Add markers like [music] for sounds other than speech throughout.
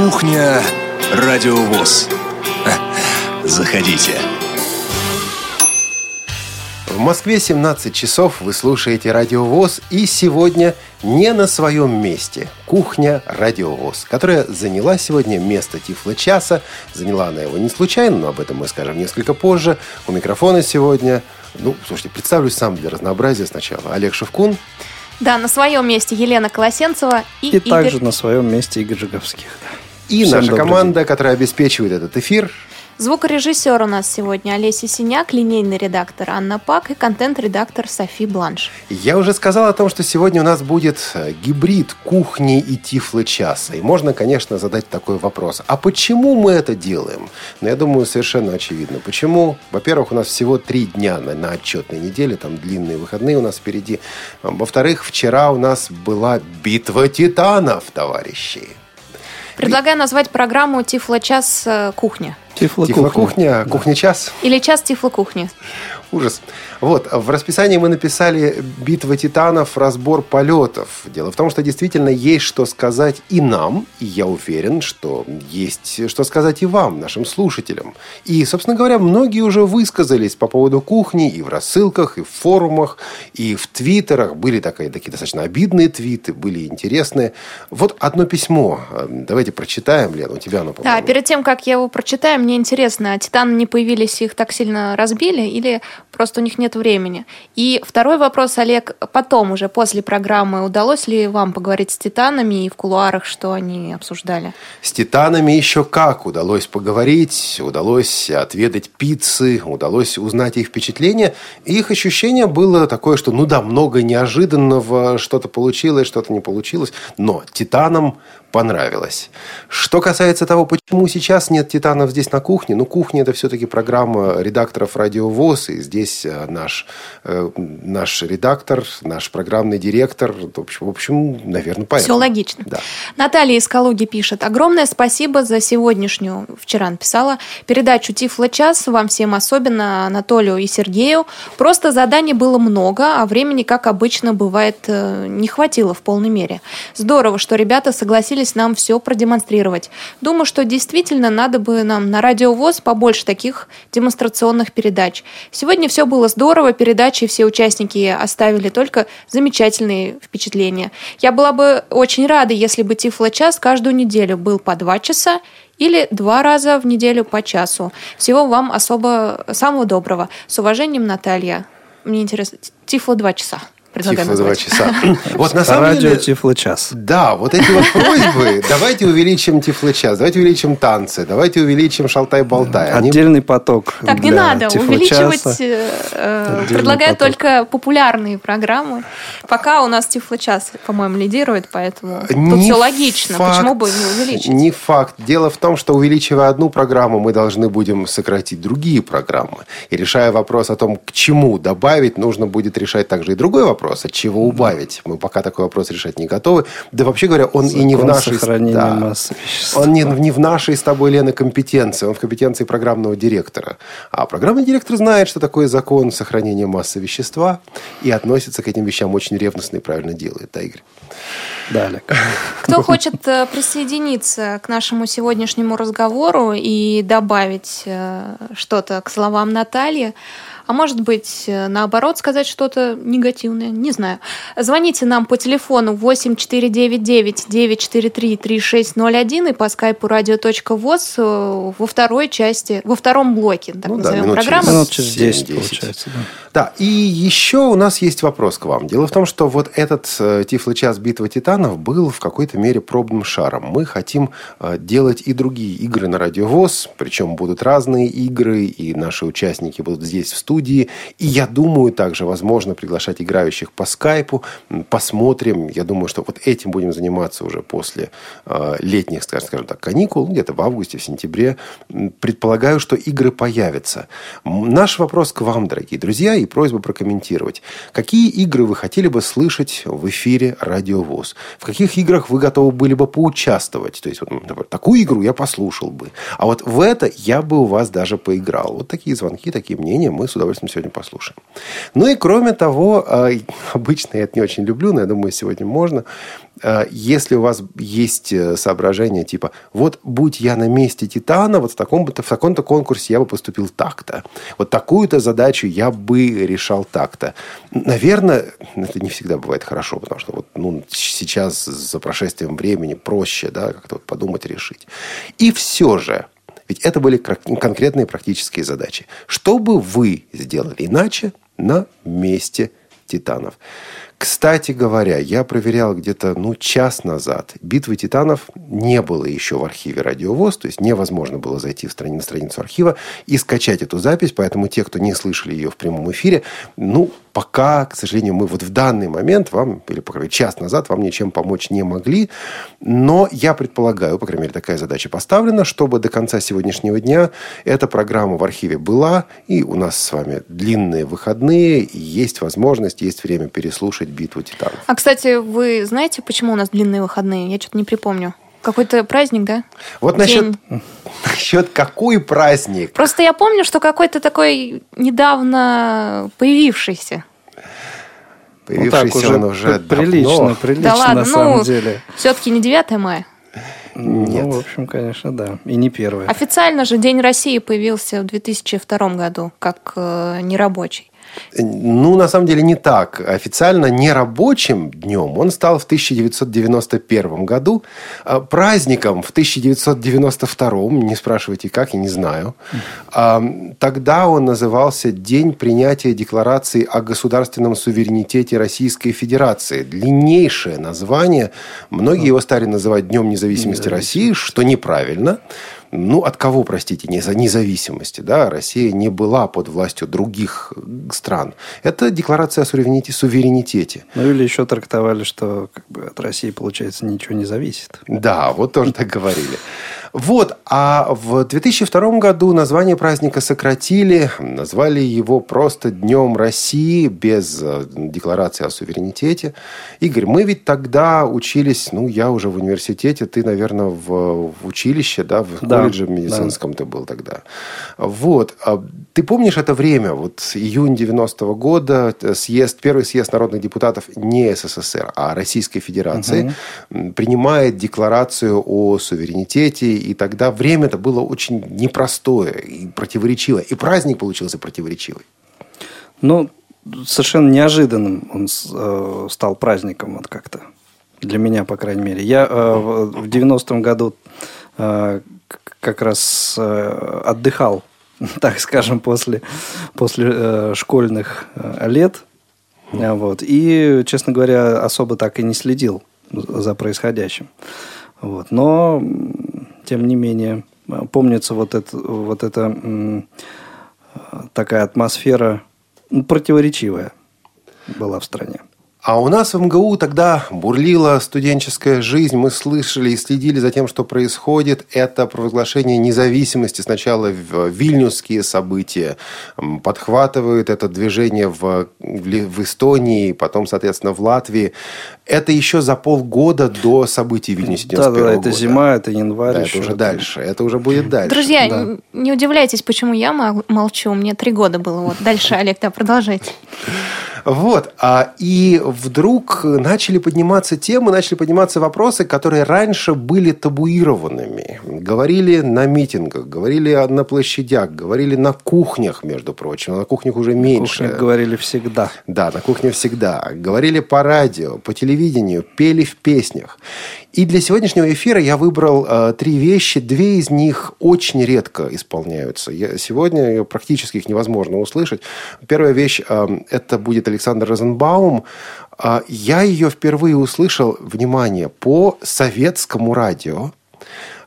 Кухня Радиовоз. [laughs] Заходите. В Москве 17 часов вы слушаете Радиовоз и сегодня не на своем месте. Кухня Радиовоз, которая заняла сегодня место Тифла часа. Заняла она его не случайно, но об этом мы скажем несколько позже. У микрофона сегодня, ну, слушайте, представлюсь сам для разнообразия сначала. Олег Шевкун. Да, на своем месте Елена Колосенцева и, И Игорь... также на своем месте Игорь Жиговских. И Всем наша команда, которая обеспечивает этот эфир. Звукорежиссер у нас сегодня Олеся Синяк, линейный редактор Анна Пак и контент-редактор Софи Бланш. Я уже сказал о том, что сегодня у нас будет э, гибрид кухни и тифлы часа. И можно, конечно, задать такой вопрос. А почему мы это делаем? Ну, я думаю, совершенно очевидно. Почему? Во-первых, у нас всего три дня на, на отчетной неделе. Там длинные выходные у нас впереди. Во-вторых, вчера у нас была битва титанов, товарищи. Предлагаю назвать программу «Тифло-час э, кухня». Тифло Тифло-кухня, кухня-час. Или «Час Тифло-кухни». Ужас. Вот, в расписании мы написали «Битва титанов. Разбор полетов». Дело в том, что действительно есть что сказать и нам, и я уверен, что есть что сказать и вам, нашим слушателям. И, собственно говоря, многие уже высказались по поводу кухни и в рассылках, и в форумах, и в твиттерах. Были такие, такие достаточно обидные твиты, были интересные. Вот одно письмо. Давайте прочитаем, Лена, у тебя оно, Да, по-моему. перед тем, как я его прочитаю, мне интересно, а «Титаны» не появились, их так сильно разбили или просто у них нет времени? И второй вопрос, Олег, потом уже, после программы, удалось ли вам поговорить с «Титанами» и в кулуарах, что они обсуждали? С титанами еще как удалось поговорить, удалось отведать пиццы, удалось узнать их впечатления. Их ощущение было такое, что ну да, много неожиданного, что-то получилось, что-то не получилось. Но титанам понравилось. Что касается того, почему сейчас нет титанов здесь на кухне, ну, кухня – это все-таки программа редакторов «Радио ВОЗ», и здесь э, наш, э, наш редактор, наш программный директор, в общем, в общем наверное, поэтому. Все логично. Да. Наталья из Калуги пишет. Огромное спасибо за сегодняшнюю, вчера написала, передачу Тифло час. Вам всем, особенно Анатолию и Сергею. Просто заданий было много, а времени, как обычно бывает, э, не хватило в полной мере. Здорово, что ребята согласились нам все продемонстрировать. Думаю, что действительно надо бы нам на Радио ВОЗ побольше таких демонстрационных передач. Сегодня все было здорово, передачи все участники оставили только замечательные впечатления. Я была бы очень рада, если бы Тифло-час каждую неделю был по два часа или два раза в неделю по часу. Всего вам особо самого доброго. С уважением, Наталья. Мне интересно, Тифло два часа. Тифло два часа. [laughs] Вот на самом радио деле... Тифло час. Да, вот эти вот просьбы. Давайте увеличим тифлочас, давайте увеличим танцы, давайте увеличим шалтай-болтай. Отдельный поток. Так, не надо увеличивать. э, Предлагаю только популярные программы. Пока у нас Тифло-час, по-моему, лидирует, поэтому тут Не все логично. факт, Почему бы не увеличить? Не факт. Дело в том, что увеличивая одну программу, мы должны будем сократить другие программы. И решая вопрос о том, к чему добавить, нужно будет решать также и другой вопрос, от чего убавить. Мы пока такой вопрос решать не готовы. Да вообще говоря, он и не в Закон нашей... да. массы. Он не, не в нашей с тобой, Лена, компетенции, он в компетенции программного директора. А программный директор знает, что такое закон сохранения массы вещества и относится к этим вещам очень ревностно и правильно делает, да, Игорь? Да, Олег. Кто хочет э, присоединиться к нашему сегодняшнему разговору и добавить э, что-то к словам Натальи, а может быть, э, наоборот, сказать что-то негативное, не знаю. Звоните нам по телефону 8499-943-3601 и по скайпу radio.voz э, во второй части, во втором блоке, так Ну да, назовем, через программы. Минут через 10 7-10. получается. да. Да, и еще у нас есть вопрос к вам. Дело в том, что вот этот э, Тифло-час «Битва титанов» был в какой-то мере пробным шаром. Мы хотим э, делать и другие игры на радиовоз, причем будут разные игры, и наши участники будут здесь в студии. И я думаю, также возможно приглашать играющих по скайпу. Посмотрим. Я думаю, что вот этим будем заниматься уже после э, летних, скажем, скажем так, каникул, где-то в августе, в сентябре. Предполагаю, что игры появятся. Наш вопрос к вам, дорогие друзья, и просьба прокомментировать. Какие игры вы хотели бы слышать в эфире «Радиовоз»? В каких играх вы готовы были бы поучаствовать? То есть, вот, например, такую игру я послушал бы. А вот в это я бы у вас даже поиграл. Вот такие звонки, такие мнения мы с удовольствием удовольствием сегодня послушаем. Ну и кроме того, э, [laughs] обычно я это не очень люблю, но я думаю, сегодня можно. Э, если у вас есть э, соображение типа, вот будь я на месте Титана, вот в таком-то в таком-то конкурсе я бы поступил так-то. Вот такую-то задачу я бы решал так-то. Наверное, это не всегда бывает хорошо, потому что вот, ну, сейчас за прошествием времени проще да, как-то вот подумать, решить. И все же, ведь это были конкретные практические задачи. Что бы вы сделали иначе на месте Титанов? Кстати говоря, я проверял где-то ну, час назад. Битвы титанов не было еще в архиве Радиовоз, то есть невозможно было зайти в страни, на страницу архива и скачать эту запись, поэтому те, кто не слышали ее в прямом эфире, ну, пока, к сожалению, мы вот в данный момент вам, или, по крайней мере, час назад вам ничем помочь не могли. Но я предполагаю, по крайней мере, такая задача поставлена, чтобы до конца сегодняшнего дня эта программа в архиве была, и у нас с вами длинные выходные, и есть возможность, есть время переслушать «Битву титанов». А, кстати, вы знаете, почему у нас длинные выходные? Я что-то не припомню. Какой-то праздник, да? Вот насчет, [laughs] насчет какой праздник? Просто я помню, что какой-то такой недавно появившийся. Появившийся ну, так, уже он уже прилично, давно. прилично да ладно, на ну, самом деле. Все-таки не 9 мая. Нет. Ну, в общем, конечно, да. И не первое. Официально же День России появился в 2002 году, как э, нерабочий. Ну, на самом деле, не так. Официально нерабочим днем он стал в 1991 году. А праздником в 1992, не спрашивайте как, я не знаю. А, тогда он назывался День принятия декларации о государственном суверенитете Российской Федерации. Длиннейшее название. Многие его стали называть Днем независимости России, что неправильно. Ну, от кого, простите, не за независимости? Да? Россия не была под властью других стран. Это декларация о суверенитете. суверенитете. Ну, или еще трактовали, что как бы, от России, получается, ничего не зависит. Да, вот тоже так говорили. Вот, а в 2002 году название праздника сократили, назвали его просто Днем России без э, декларации о суверенитете. Игорь, мы ведь тогда учились, ну, я уже в университете, ты, наверное, в, в училище, да, в да, колледже медицинском да. ты был тогда. Вот, а ты помнишь это время, вот июнь 90-го года, э, съезд, первый съезд народных депутатов не СССР, а Российской Федерации угу. принимает декларацию о суверенитете и тогда время-то было очень непростое и противоречивое. И праздник получился противоречивый. Ну, совершенно неожиданным он э, стал праздником вот как-то. Для меня, по крайней мере. Я э, в 90-м году э, как раз отдыхал, [laughs] так скажем, после, после школьных лет. Вот. И, честно говоря, особо так и не следил за происходящим. Вот. Но тем не менее, помнится вот, это, вот эта такая атмосфера противоречивая была в стране. А у нас в МГУ тогда бурлила студенческая жизнь. Мы слышали и следили за тем, что происходит. Это провозглашение независимости. Сначала в вильнюсские события. Подхватывают это движение в, в Эстонии, потом, соответственно, в Латвии. Это еще за полгода до событий 91 да, да, это зима, это январь. Да, это уже дальше. Это уже будет дальше. Друзья, да. не удивляйтесь, почему я молчу. Мне три года было. Вот дальше, Олег, да, продолжайте. Вот. А, и вдруг начали подниматься темы, начали подниматься вопросы, которые раньше были табуированными. Говорили на митингах, говорили на площадях, говорили на кухнях, между прочим. На кухнях уже меньше. На кухнях говорили всегда. Да, на кухне всегда. Говорили по радио, по телевидению, пели в песнях. И для сегодняшнего эфира я выбрал э, три вещи. Две из них очень редко исполняются. Я, сегодня практически их невозможно услышать. Первая вещь э, – это будет Александр Розенбаум. Э, я ее впервые услышал, внимание, по советскому радио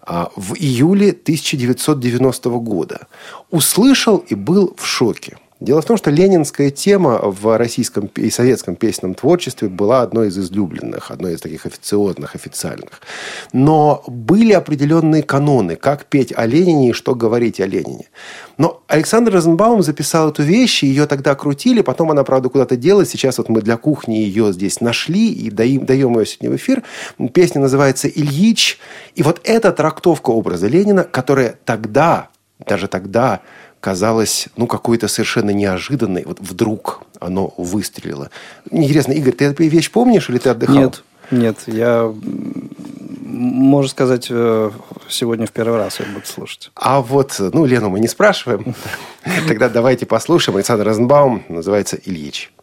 э, в июле 1990 года. Услышал и был в шоке. Дело в том, что ленинская тема в российском и советском песенном творчестве была одной из излюбленных, одной из таких официозных, официальных. Но были определенные каноны, как петь о Ленине и что говорить о Ленине. Но Александр Розенбаум записал эту вещь, ее тогда крутили, потом она, правда, куда-то делась. Сейчас вот мы для кухни ее здесь нашли и даем, даем ее сегодня в эфир. Песня называется «Ильич». И вот эта трактовка образа Ленина, которая тогда, даже тогда казалось, ну, какой-то совершенно неожиданной. Вот вдруг оно выстрелило. Интересно, Игорь, ты эту вещь помнишь или ты отдыхал? Нет, нет, я, можно сказать, э, сегодня в первый раз я буду слушать. А вот, ну, Лену мы не спрашиваем. [laughs] Тогда давайте послушаем. Александр Розенбаум называется «Ильич».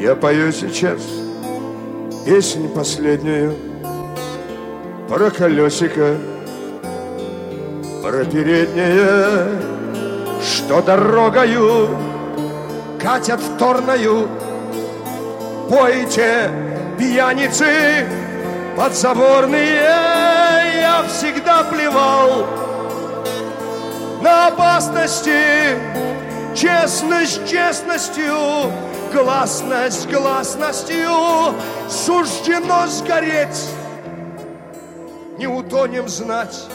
Я пою сейчас песнь последнюю Про колесико, про переднее Что дорогою катят торною. Пойте, пьяницы подзаборные Я всегда плевал на опасности. Честность честностью гласность гласностью. Суждено сгореть. Не утонем знать,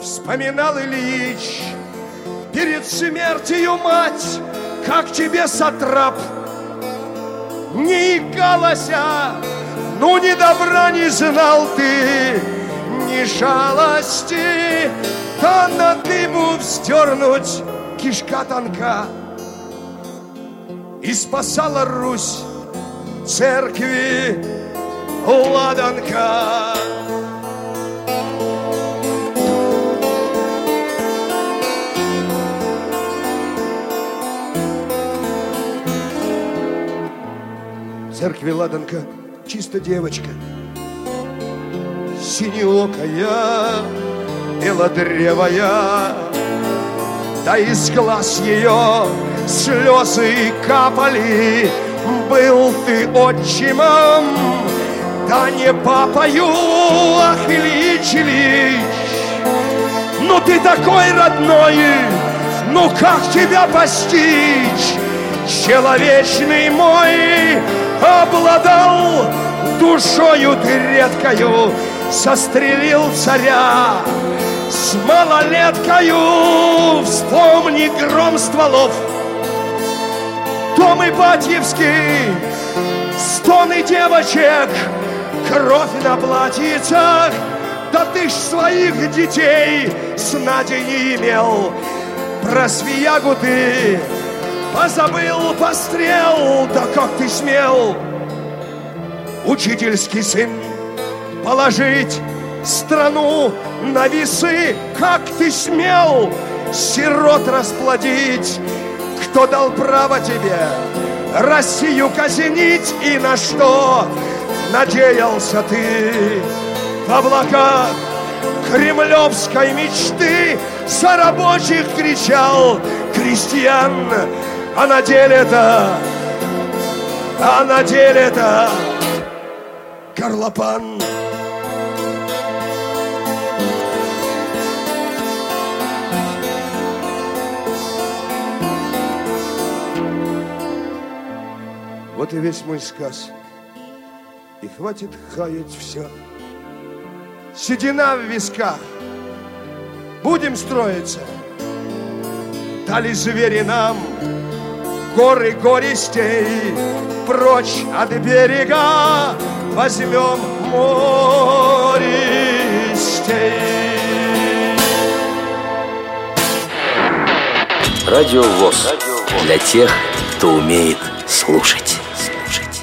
вспоминал Ильич перед смертью мать, как тебе сатрап не икалася, ну ни добра не знал ты, ни жалости, да на дыму вздернуть кишка тонка. И спасала Русь церкви ладанка. Церкви ладанка чисто девочка, синеокая, белодревая, да из глаз ее слезы капали, был ты отчимом, да не папою, ах, Ильич, Ильич. Ну ты такой родной, ну как тебя постичь? Человечный мой обладал душою ты редкою, сострелил царя с малолеткою. Вспомни гром стволов, дом Ипатьевский, стоны девочек, кровь на платьицах. Да ты ж своих детей с Надей не имел. Про свиягу ты позабыл пострел, да как ты смел, учительский сын, положить страну на весы, как ты смел. Сирот расплодить, кто дал право тебе? Россию казнить и на что? Надеялся ты в облаках кремлевской мечты? За рабочих кричал крестьян, а на деле-то, а на деле-то горлопан. Вот и весь мой сказ. И хватит хаять все. Седина в висках. Будем строиться. Дали звери нам горы гористей. Прочь от берега возьмем мористей. Радио ВОЗ. Для тех, кто умеет слушать. Слушать.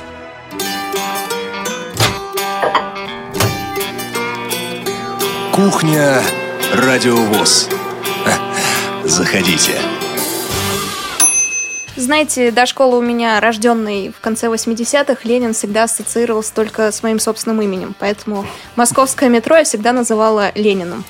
Кухня Радио ВОЗ. Заходите. Знаете, до школы у меня, рожденный в конце 80-х, Ленин всегда ассоциировался только с моим собственным именем. Поэтому московское метро я всегда называла Лениным.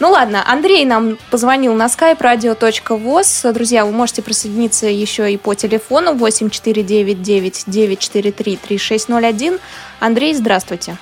Ну ладно, Андрей нам позвонил на skype radio.voz. Друзья, вы можете присоединиться еще и по телефону 8499-943-3601. Андрей, здравствуйте.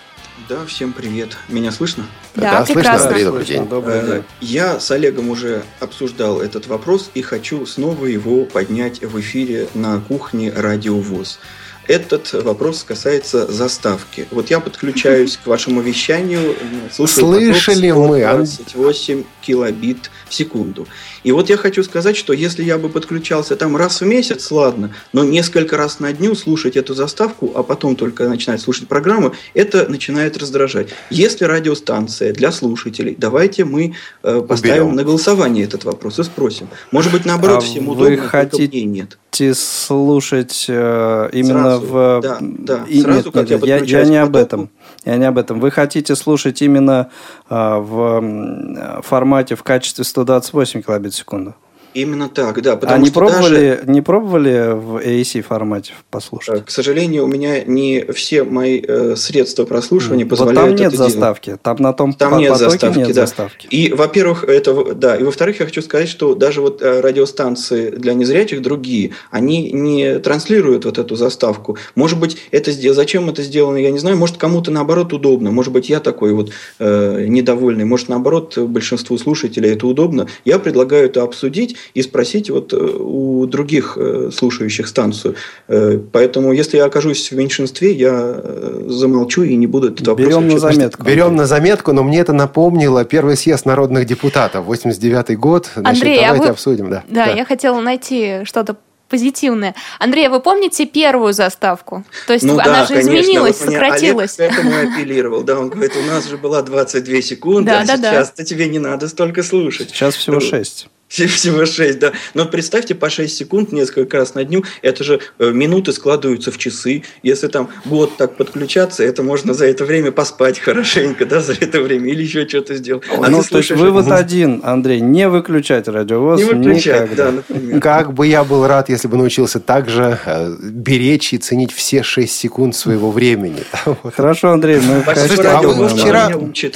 Да, всем привет. Меня слышно? Да, слышно, прекрасно. Андрей, добрый день. Добрый Э, день. Я с Олегом уже обсуждал этот вопрос и хочу снова его поднять в эфире на кухне Радио ВОЗ. Этот вопрос касается заставки. Вот я подключаюсь к вашему вещанию. слушаю Слышали поток мы, Ан- 128 килобит в секунду. И вот я хочу сказать, что если я бы подключался там раз в месяц, ладно, но несколько раз на дню слушать эту заставку, а потом только начинать слушать программу, это начинает раздражать. Если радиостанция для слушателей, давайте мы э, поставим Уберем. на голосование этот вопрос и спросим. Может быть, наоборот, А всем вы удобно, только хотите- нет. Слушать э, именно Сразу, в... да, да, И, сразу, нет, как нет, я я, не об потоку. этом. Я не об этом. Вы хотите слушать именно э, в м, формате в качестве 128 килобит в секунду? Именно так, да. Потому а не что даже, пробовали, не пробовали в AAC формате э, послушать? к сожалению, у меня не все мои э, средства прослушивания вот позволяют там нет это делать. заставки. Там на том Там по- нет заставки, нет да. заставки. И, во-первых, это, да, и во-вторых, я хочу сказать, что даже вот э, радиостанции для незрячих другие, они не транслируют вот эту заставку. Может быть, это зачем это сделано, я не знаю. Может, кому-то наоборот удобно. Может быть, я такой вот э, недовольный. Может, наоборот, большинству слушателей это удобно. Я предлагаю это обсудить и спросить вот э, у других э, слушающих станцию. Э, поэтому, если я окажусь в меньшинстве, я замолчу и не буду этот вопрос Берем на заметку. Берем на заметку, но мне это напомнило первый съезд народных депутатов, 89 год. Значит, Андрей, а давайте вы- обсудим. Да, Да, я хотела найти что-то позитивное. Андрей, а вы помните первую заставку? То есть Ну она да, же конечно, изменилась, вот сократилась. Олег к этому апеллировал. Да, он говорит, у нас же была 22 секунды, Да, а да, да. сейчас-то тебе не надо столько слушать. Сейчас всего Ну, 6. Всего 6, да. Но представьте, по 6 секунд несколько раз на дню, это же э, минуты складываются в часы. Если там год так подключаться, это можно за это время поспать хорошенько, да, за это время, или еще что-то сделать. А ну, то есть вывод один, Андрей, не выключать радиовоз не выключать, никогда. да, например. Как бы я был рад, если бы научился также э, беречь и ценить все 6 секунд своего времени. [laughs] Хорошо, Андрей, мы Слушайте, а вы вчера,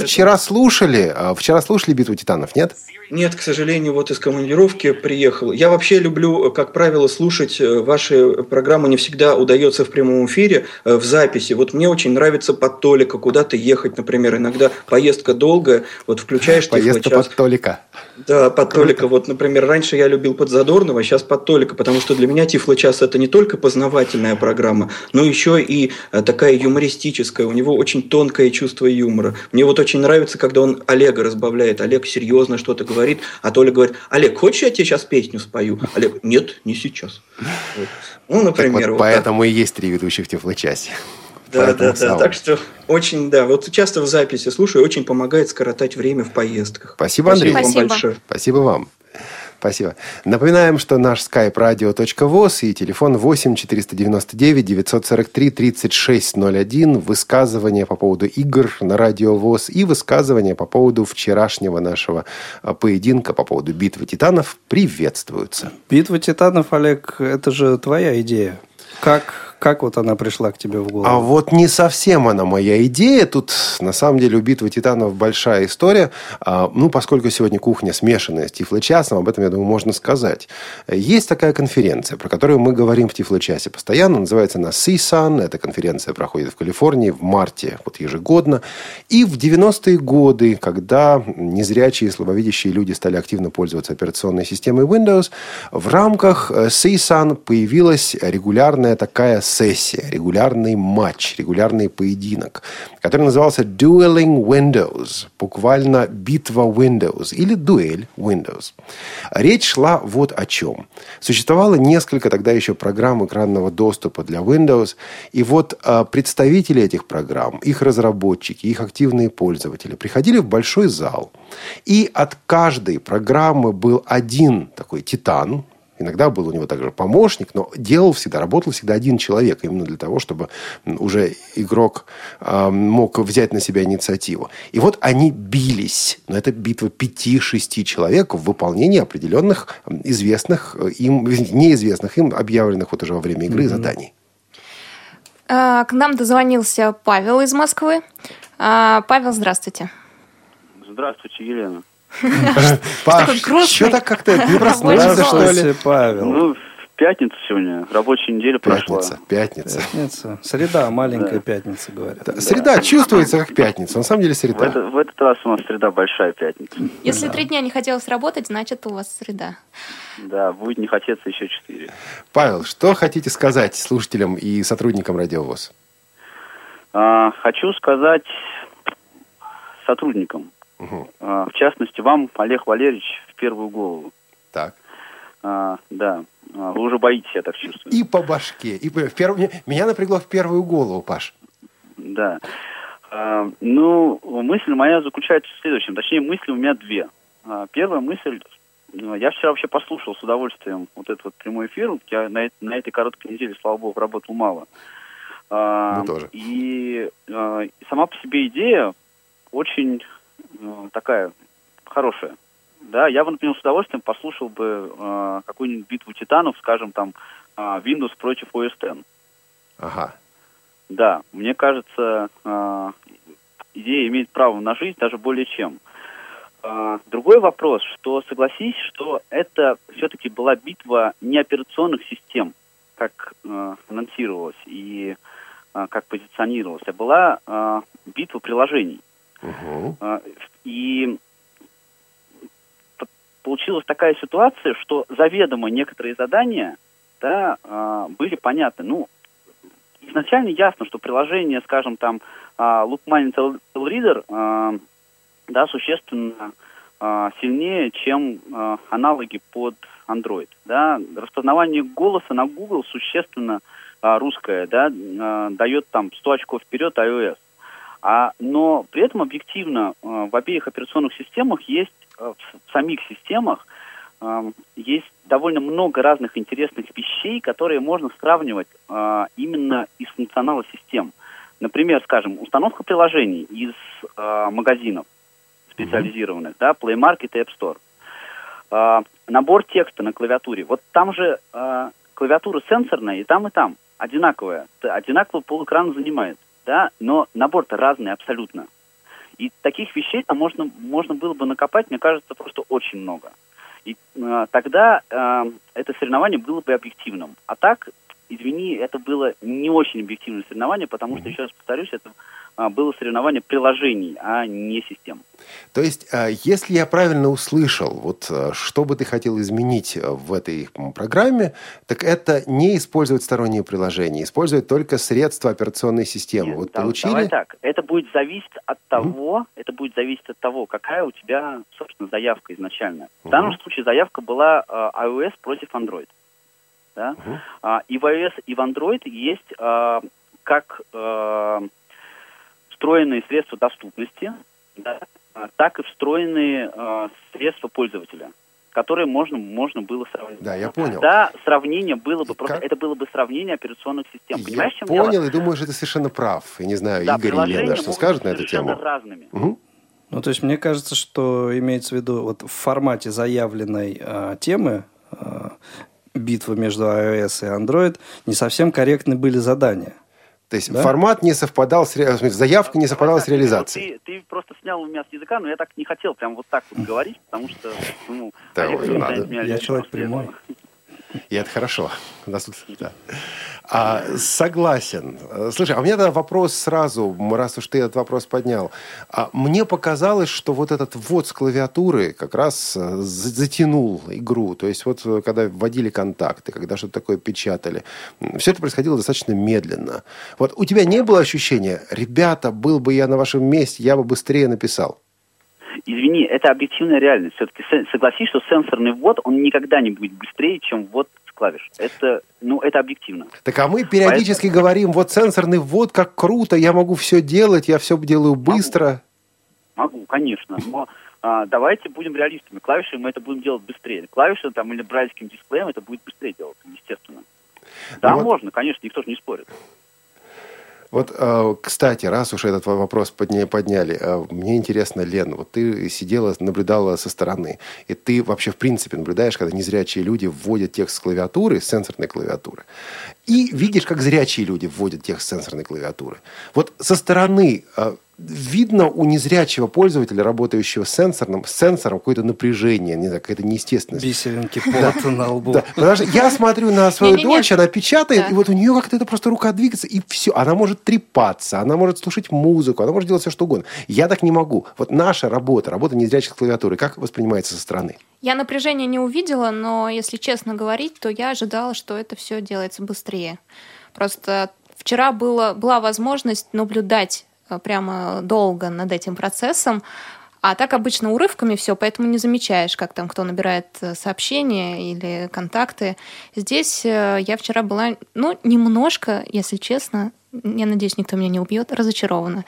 вчера слушали, а, вчера слушали битву титанов, нет? Нет, к сожалению, вот из командировки приехал. Я вообще люблю, как правило, слушать э, ваши программы. Не всегда удается в прямом эфире, э, в записи. Вот мне очень нравится под Толика куда-то ехать, например. Иногда поездка долгая, вот включаешь Поездка под Толика. Да, под Толика. Вот, например, раньше я любил под Задорнова, сейчас под Толика, потому что для меня Тифлочас это не только познавательная программа, но еще и э, такая юмористическая. У него очень тонкое чувство юмора. Мне вот очень нравится, когда он Олега разбавляет. Олег серьезно что-то говорит, а Толя говорит, Олег, хочешь я тебе сейчас песню спою? Олег, нет, не сейчас. Вот. Ну, Так например, вот, так. поэтому и есть три ведущих в Тифлочасе. Да, да, да. Так что очень, да, вот часто в записи слушаю, очень помогает скоротать время в поездках. Спасибо, Андрей. вам Спасибо. большое. Спасибо вам. Спасибо. Напоминаем, что наш skype radio.voz и телефон 8 499 943 3601. Высказывания по поводу игр на радио ВОЗ и высказывания по поводу вчерашнего нашего а, поединка, по поводу битвы титанов приветствуются. Битва титанов, Олег, это же твоя идея. Как, как вот она пришла к тебе в голову? А вот не совсем она моя идея. Тут, на самом деле, у «Битвы титанов» большая история. А, Ну, поскольку сегодня кухня смешанная с Тифло-часом, об этом, я думаю, можно сказать. Есть такая конференция, про которую мы говорим в Тифло-часе постоянно. Называется она CSUN. Эта конференция проходит в Калифорнии в марте вот ежегодно. И в 90-е годы, когда незрячие и слабовидящие люди стали активно пользоваться операционной системой Windows, в рамках э, CSUN появилась регулярная такая сессия, регулярный матч, регулярный поединок, который назывался Dueling Windows, буквально битва Windows или дуэль Windows. Речь шла вот о чем. Существовало несколько тогда еще программ экранного доступа для Windows, и вот а, представители этих программ, их разработчики, их активные пользователи приходили в большой зал, и от каждой программы был один такой титан, Иногда был у него также помощник, но делал всегда, работал всегда один человек, именно для того, чтобы уже игрок а, мог взять на себя инициативу. И вот они бились. Но это битва пяти-шести человек в выполнении определенных известных э, им, неизвестных им, объявленных вот уже во время игры заданий. А, К нам дозвонился Павел из Москвы. А, Павел, здравствуйте. Здравствуйте, Елена. Паш, [laughs] что так как-то не [laughs] проснулся, что ли? Павел. Ну, в пятница сегодня, рабочая неделя прошла. Пятница, пятница. Пятница. Среда, маленькая Да. пятница, говорят. Да, Среда чувствуется как пятница, на самом деле В, среда. это- в этот раз у нас среда большая пятница. Если три дня не хотелось работать, значит, у вас среда. Да, будет не хотеться еще четыре. Павел, что хотите сказать слушателям и сотрудникам Радиовоз? А, хочу сказать сотрудникам, А, в частности вам, Олег Валерьевич, в первую голову. Так. А, да, А, вы уже боитесь, я так чувствую. И по башке. И по- в перв- Меня напрягло в первую голову, Паш. Да. А, ну, мысль моя заключается в следующем. Точнее, мысли у меня две. А, первая мысль, ну, я вчера вообще послушал с удовольствием вот этот вот прямой эфир. Я на, на этой короткой неделе, слава богу, работал мало. А, Мы тоже. И и сама по себе идея очень ну, такая хорошая. Да, я бы, например, с удовольствием послушал бы а, какую-нибудь битву титанов, скажем, там, а, Windows против OS X. Ага. Да, мне кажется, а, идея имеет право на жизнь даже более чем. А, Другой вопрос, что согласись, что это все-таки была битва не операционных систем, как э, анонсировалось и а, как позиционировалось, а была а, битва приложений. А, И получилась такая ситуация, что заведомо некоторые задания да, а, были понятны. Ну, изначально ясно, что приложение, скажем, там, а, Lookman Tel Reader, да, существенно сильнее, чем аналоги под Android. Да. Распознавание голоса на Google существенно русское, да, дает там 100 очков вперед iOS. А, но при этом объективно а, в обеих операционных системах есть, а, в самих системах а, есть довольно много разных интересных вещей, которые можно сравнивать а, именно из функционала систем. Например, скажем, установка приложений из магазинов специализированных, да, Play Market и App Store. А, набор текста на клавиатуре. Вот там же а, клавиатура сенсорная и там, и там одинаковая. Одинаковый полэкрана занимает, да, но набор-то разный абсолютно. И таких вещей там можно, можно было бы накопать, мне кажется, просто очень много. И э, тогда э, это соревнование было бы объективным. А так, извини, это было не очень объективное соревнование, потому что, еще раз повторюсь, это а, было соревнование приложений, а не систем. То есть, а, если я правильно услышал, вот а, что бы ты хотел изменить в этой программе, так это не использовать сторонние приложения, использовать только средства операционной системы. Нет, вот да- получили? Давай так. Это будет зависеть от того, это будет зависеть от того, какая у тебя, собственно, заявка изначально. В данном случае заявка была iOS против Android. Да? А, и в iOS, и в Android есть э, как э, встроенные средства доступности, да, а, так и встроенные э, средства пользователя, которые можно, можно было сравнить. Да, я понял. Да, сравнение было бы, просто Как- это было бы сравнение операционных систем. Я Понимаешь, в чем дело? понял и думаю, что ты совершенно прав. Я не знаю, Да, Игорь или Лена, что скажут на эту тему? разными. Мгм. Ну, то есть, мне кажется, что имеется в виду вот в формате заявленной а, темы а, битвы между iOS и Android не совсем корректны были задания. То есть Да? формат не совпадал с ре- заявка не совпадала с реализацией. Ты, ты просто снял у меня с языка, но я так не хотел прям вот так вот говорить, потому что, ну, Да, Олег ой, не надо. станет меня Я человек прямой. И это хорошо. Нас тут- да. А, согласен. Слушай, а у меня тогда вопрос сразу, раз уж ты этот вопрос поднял. А, мне показалось, что вот этот ввод с клавиатуры как раз э, за- затянул игру. То есть вот э, когда вводили контакты, когда что-то такое печатали, все это происходило достаточно медленно. Вот у тебя не было ощущения, ребята, был бы я на вашем месте, я бы быстрее написал? Извини, это объективная реальность. Все-таки согласись, что сенсорный ввод, он никогда не будет быстрее, чем ввод с клавиш. Это, ну, это объективно. Так а мы периодически говорим, вот сенсорный ввод, как круто, я могу все делать, я все делаю быстро. Могу, конечно. Но а, давайте будем реалистами. Клавиши мы это будем делать быстрее. Клавиши там или брайлевским дисплеем это будет быстрее делать, естественно. Да, Ну можно, конечно, никто же не спорит. Вот, э, кстати, раз уж этот вопрос подня- подняли, э, мне интересно, Лен, вот ты сидела, наблюдала со стороны, и ты вообще в принципе наблюдаешь, когда незрячие люди вводят текст с клавиатуры, с сенсорной клавиатуры, и видишь, как зрячие люди вводят текст сенсорной клавиатуры. Вот со стороны, э, видно у незрячего пользователя, работающего с сенсором, с сенсором какое-то напряжение, не знаю, какая-то неестественность. Бисеринки пота на лбу. Да, потому что я смотрю на свою дочь, она печатает, Да. и вот у нее как-то это просто рука двигается, и все. Она может трепаться, она может слушать музыку, она может делать все, что угодно. Я так не могу. Вот наша работа, работа незрячих с клавиатурой, как воспринимается со стороны? Я напряжения не увидела, но если честно говорить, то я ожидала, что это все делается быстрее. Просто вчера было, была возможность наблюдать э, прямо долго над этим процессом, а так обычно урывками все, поэтому не замечаешь, как там кто набирает э, сообщения или контакты. Здесь э, я вчера была, ну, немножко, если честно, я надеюсь, никто меня не убьет, разочарована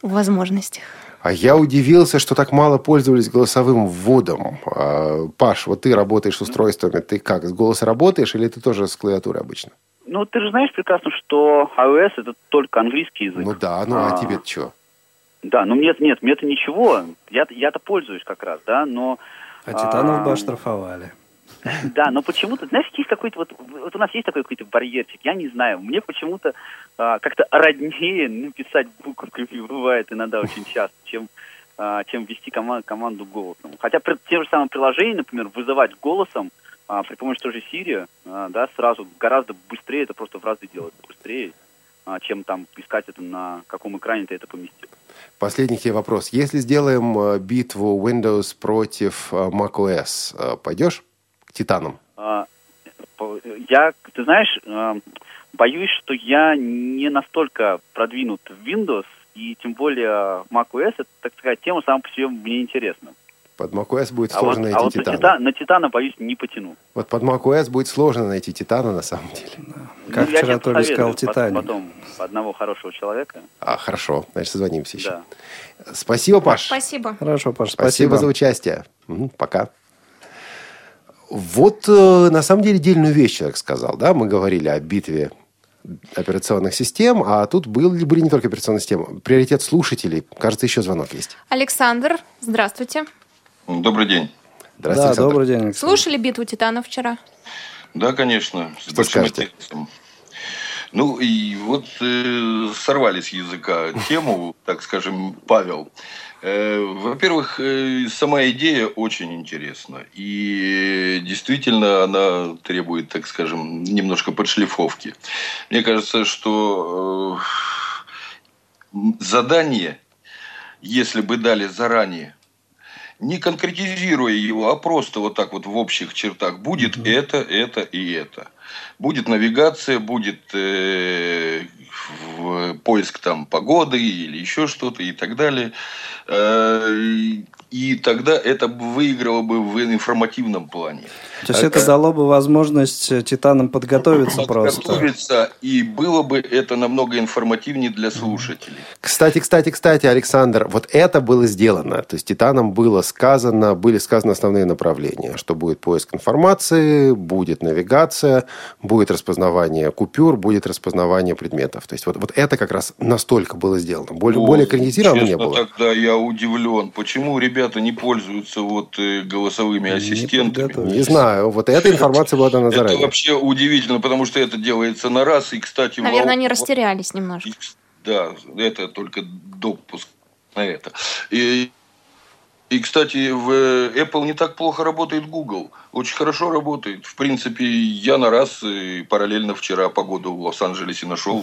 в возможностях. А я удивился, что так мало пользовались голосовым вводом. А, Паш, вот ты работаешь с устройствами, ты как, с голоса работаешь или ты тоже с клавиатуры обычно? Ну, ты же знаешь прекрасно, что iOS это только английский язык. Ну да, ну а, тебе что? Да, ну нет, нет, мне-то ничего. Я, я-то пользуюсь как раз, да, но... А Титанов бы а, оштрафовали. Да, но почему-то, знаешь, есть какой-то вот, вот у нас есть такой какой-то барьерчик, я не знаю, мне почему-то а, как-то роднее написать буковками бывает иногда очень часто, чем, а, чем ввести кома- команду голосом. Хотя при, те же самые приложения, например, вызывать голосом а, при помощи той же Siri, а, да, сразу гораздо быстрее, это просто в разы делать быстрее, а, чем там искать это на каком экране ты это поместил. Последний тебе вопрос. Если сделаем э, битву Windows против э, macOS, э, пойдешь к Титанам? А, Я, ты знаешь, а, боюсь, что я не настолько продвинут в Windows, и тем более macOS, это, так сказать, тема сама по себе мне интересна. Под macOS будет А вот, сложно а найти вот на, Титана. Тита- на Титана, боюсь, не потяну. Вот под macOS будет сложно найти Титана на самом деле. Как Ну, я вчера тебе Толя пот- Титаник. Потом одного хорошего человека. А, хорошо. Значит, созвонимся еще. Да. Спасибо, Паш. Спасибо. Хорошо, Паш, Спасибо, спасибо. за участие. Мгм, Пока. Вот э, на самом деле дельную вещь человек сказал. Да? Мы говорили о битве операционных систем, а тут были, были не только операционные системы. Приоритет слушателей. Кажется, еще звонок есть. Александр, здравствуйте. Добрый день. Здравствуйте, Да, Александр. добрый день, Александр. Слушали битву титанов вчера? Да, конечно, с Что скажете? интересом. Ну и вот э, сорвали с языка тему, так скажем, Павел. Э, во-первых, э, сама идея очень интересна. И действительно она требует, так скажем, немножко подшлифовки. Мне кажется, что э, задание, если бы дали заранее, не конкретизируя его, а просто вот так вот в общих чертах. Будет это, это и это. Будет навигация, будет э, в- поиск там погоды или еще что-то и так далее. Э, и- тогда это выиграло бы в информативном плане. То есть это дало бы возможность э, Титанам подготовиться просто. Подготовиться, и было бы это намного информативнее для слушателей. Кстати, кстати, кстати, Александр, вот это было сделано. То есть Титанам было сказано, были сказаны основные направления, что будет поиск информации, будет навигация, будет распознавание купюр, будет распознавание предметов. То есть вот, вот это как раз настолько было сделано. Более, О, более конкретизировано не было. Тогда я удивлен, почему ребята не пользуются вот э, голосовыми Не ассистентами. Не знаю, вот эта информация была дана Это заранее. вообще удивительно, потому что это делается на раз. И, кстати, Наверное, они растерялись немножко. Да, это только допуск на это. И, и, кстати, в э, Apple не так плохо работает Google. Очень хорошо работает. В принципе, я на раз э, параллельно вчера погоду в Лос-Анджелесе нашел э,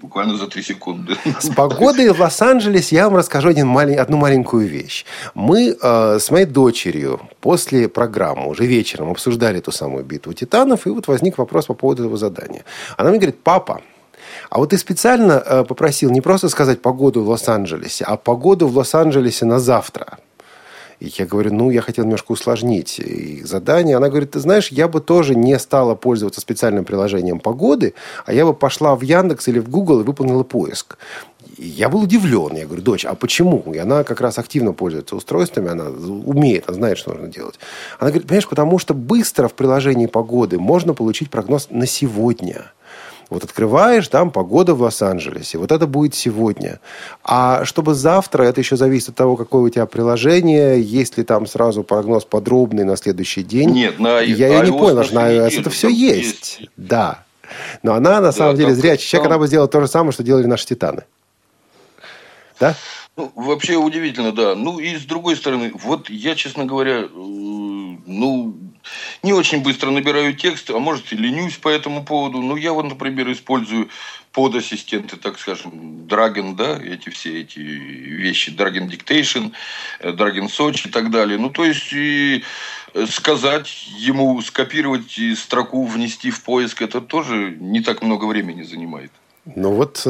буквально за три секунды. [laughs] С погодой в Лос-Анджелесе я вам расскажу один одну маленькую вещь. Мы э, с моей дочерью после программы уже вечером обсуждали ту самую битву титанов, и вот возник вопрос по поводу этого задания. Она мне говорит, папа, а вот ты специально попросил не просто сказать погоду в Лос-Анджелесе, а погоду в Лос-Анджелесе на завтра. И я говорю, ну, я хотел немножко усложнить их задание. Она говорит, ты знаешь, я бы тоже не стала пользоваться специальным приложением погоды, а я бы пошла в Яндекс или в Google и выполнила поиск. Я был удивлен. Я говорю, дочь, а почему? И она как раз активно пользуется устройствами, она умеет, она знает, что нужно делать. Она говорит, понимаешь, потому что быстро в приложении погоды можно получить прогноз на сегодня. Вот открываешь, там погода в Лос-Анджелесе. Вот это будет сегодня. А чтобы завтра, это еще зависит от того, какое у тебя приложение, есть ли там сразу прогноз подробный на следующий день. Нет, на Я ее не понял, что на iOS это все есть. есть. Да. Но она, на самом деле, зрячий человек, там- она бы сделала то же самое, что делали наши титаны. Да? Ну, вообще удивительно, да. Ну, и с другой стороны, вот я, честно говоря, э, ну, не очень быстро набираю текст, а может и ленюсь по этому поводу. Ну, я вот, например, использую подассистенты, так скажем, Dragon, да, эти все эти вещи, Dragon Dictation, э, Dragon Search и так далее. Ну, то есть, и сказать ему, скопировать строку, внести в поиск, это тоже не так много времени занимает. Ну, вот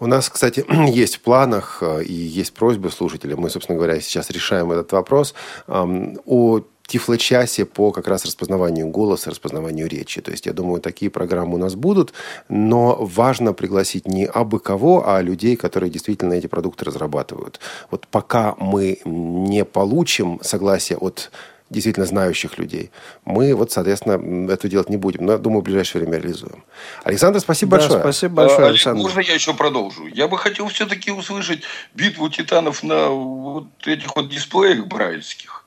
у нас, кстати, [clears throat] есть в планах э, и есть просьбы слушателей. Мы, собственно говоря, сейчас решаем этот вопрос. О тифлочасе по как раз распознаванию голоса, распознаванию речи. То есть, я думаю, такие программы у нас будут, но важно пригласить не абы кого, а людей, которые действительно эти продукты разрабатывают. Вот пока мы не получим согласие от действительно знающих людей. Мы вот, соответственно, это делать не будем. Но, я думаю, в ближайшее время реализуем. Александр, спасибо да, большое. Спасибо большое, а, Александр. Можно я еще продолжу? Я бы хотел все-таки услышать битву титанов на вот этих вот дисплеях брайльских.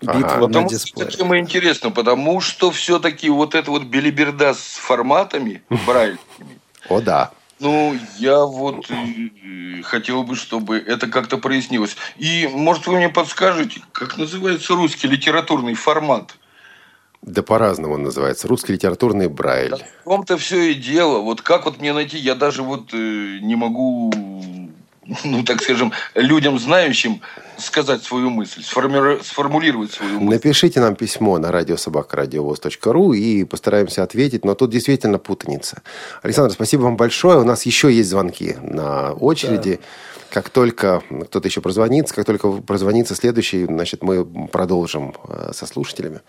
Битва ага. на потому дисплее. что тема интересна, потому что все-таки вот эта вот белиберда с форматами брайльскими, О, да. ну, я вот э, хотел бы, чтобы это как-то прояснилось. И, может, вы мне подскажете, как называется русский литературный формат? Да по-разному он называется. Русский литературный Брайль. В том-то все и дело. Вот как вот мне найти, я даже вот э, не могу, ну, так скажем, людям знающим сказать свою мысль, сформи- сформулировать свою мысль. Напишите нам письмо на радиособакарадиовоз.ру и постараемся ответить, но тут действительно путаница. Александр, спасибо вам большое. У нас еще есть звонки на очереди. Как только кто-то еще прозвонится, как только прозвонится следующий, значит, мы продолжим э, со слушателями.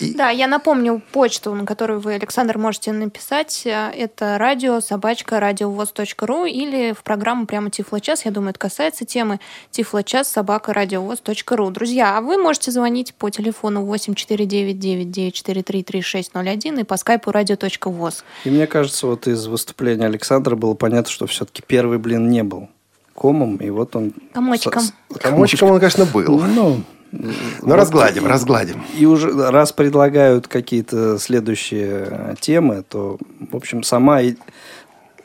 И- Да, я напомню почту, на которую вы, Александр, можете написать. Это радио собачка радиовоз.ру или в программу прямо Тифлочас. Я думаю, это касается темы Тифлочас собака радиовоз.ру. Друзья, а вы можете звонить по телефону 8499-943-3601 и по скайпу радио.воз. И мне кажется, вот из выступления Александра было понятно, что все-таки первый блин не был комом, и вот он... Комочком. С- Комочком он, конечно, был. Ну, Но разгладим, разгладим. И уже раз предлагают какие-то следующие темы, то, в общем, сама, и-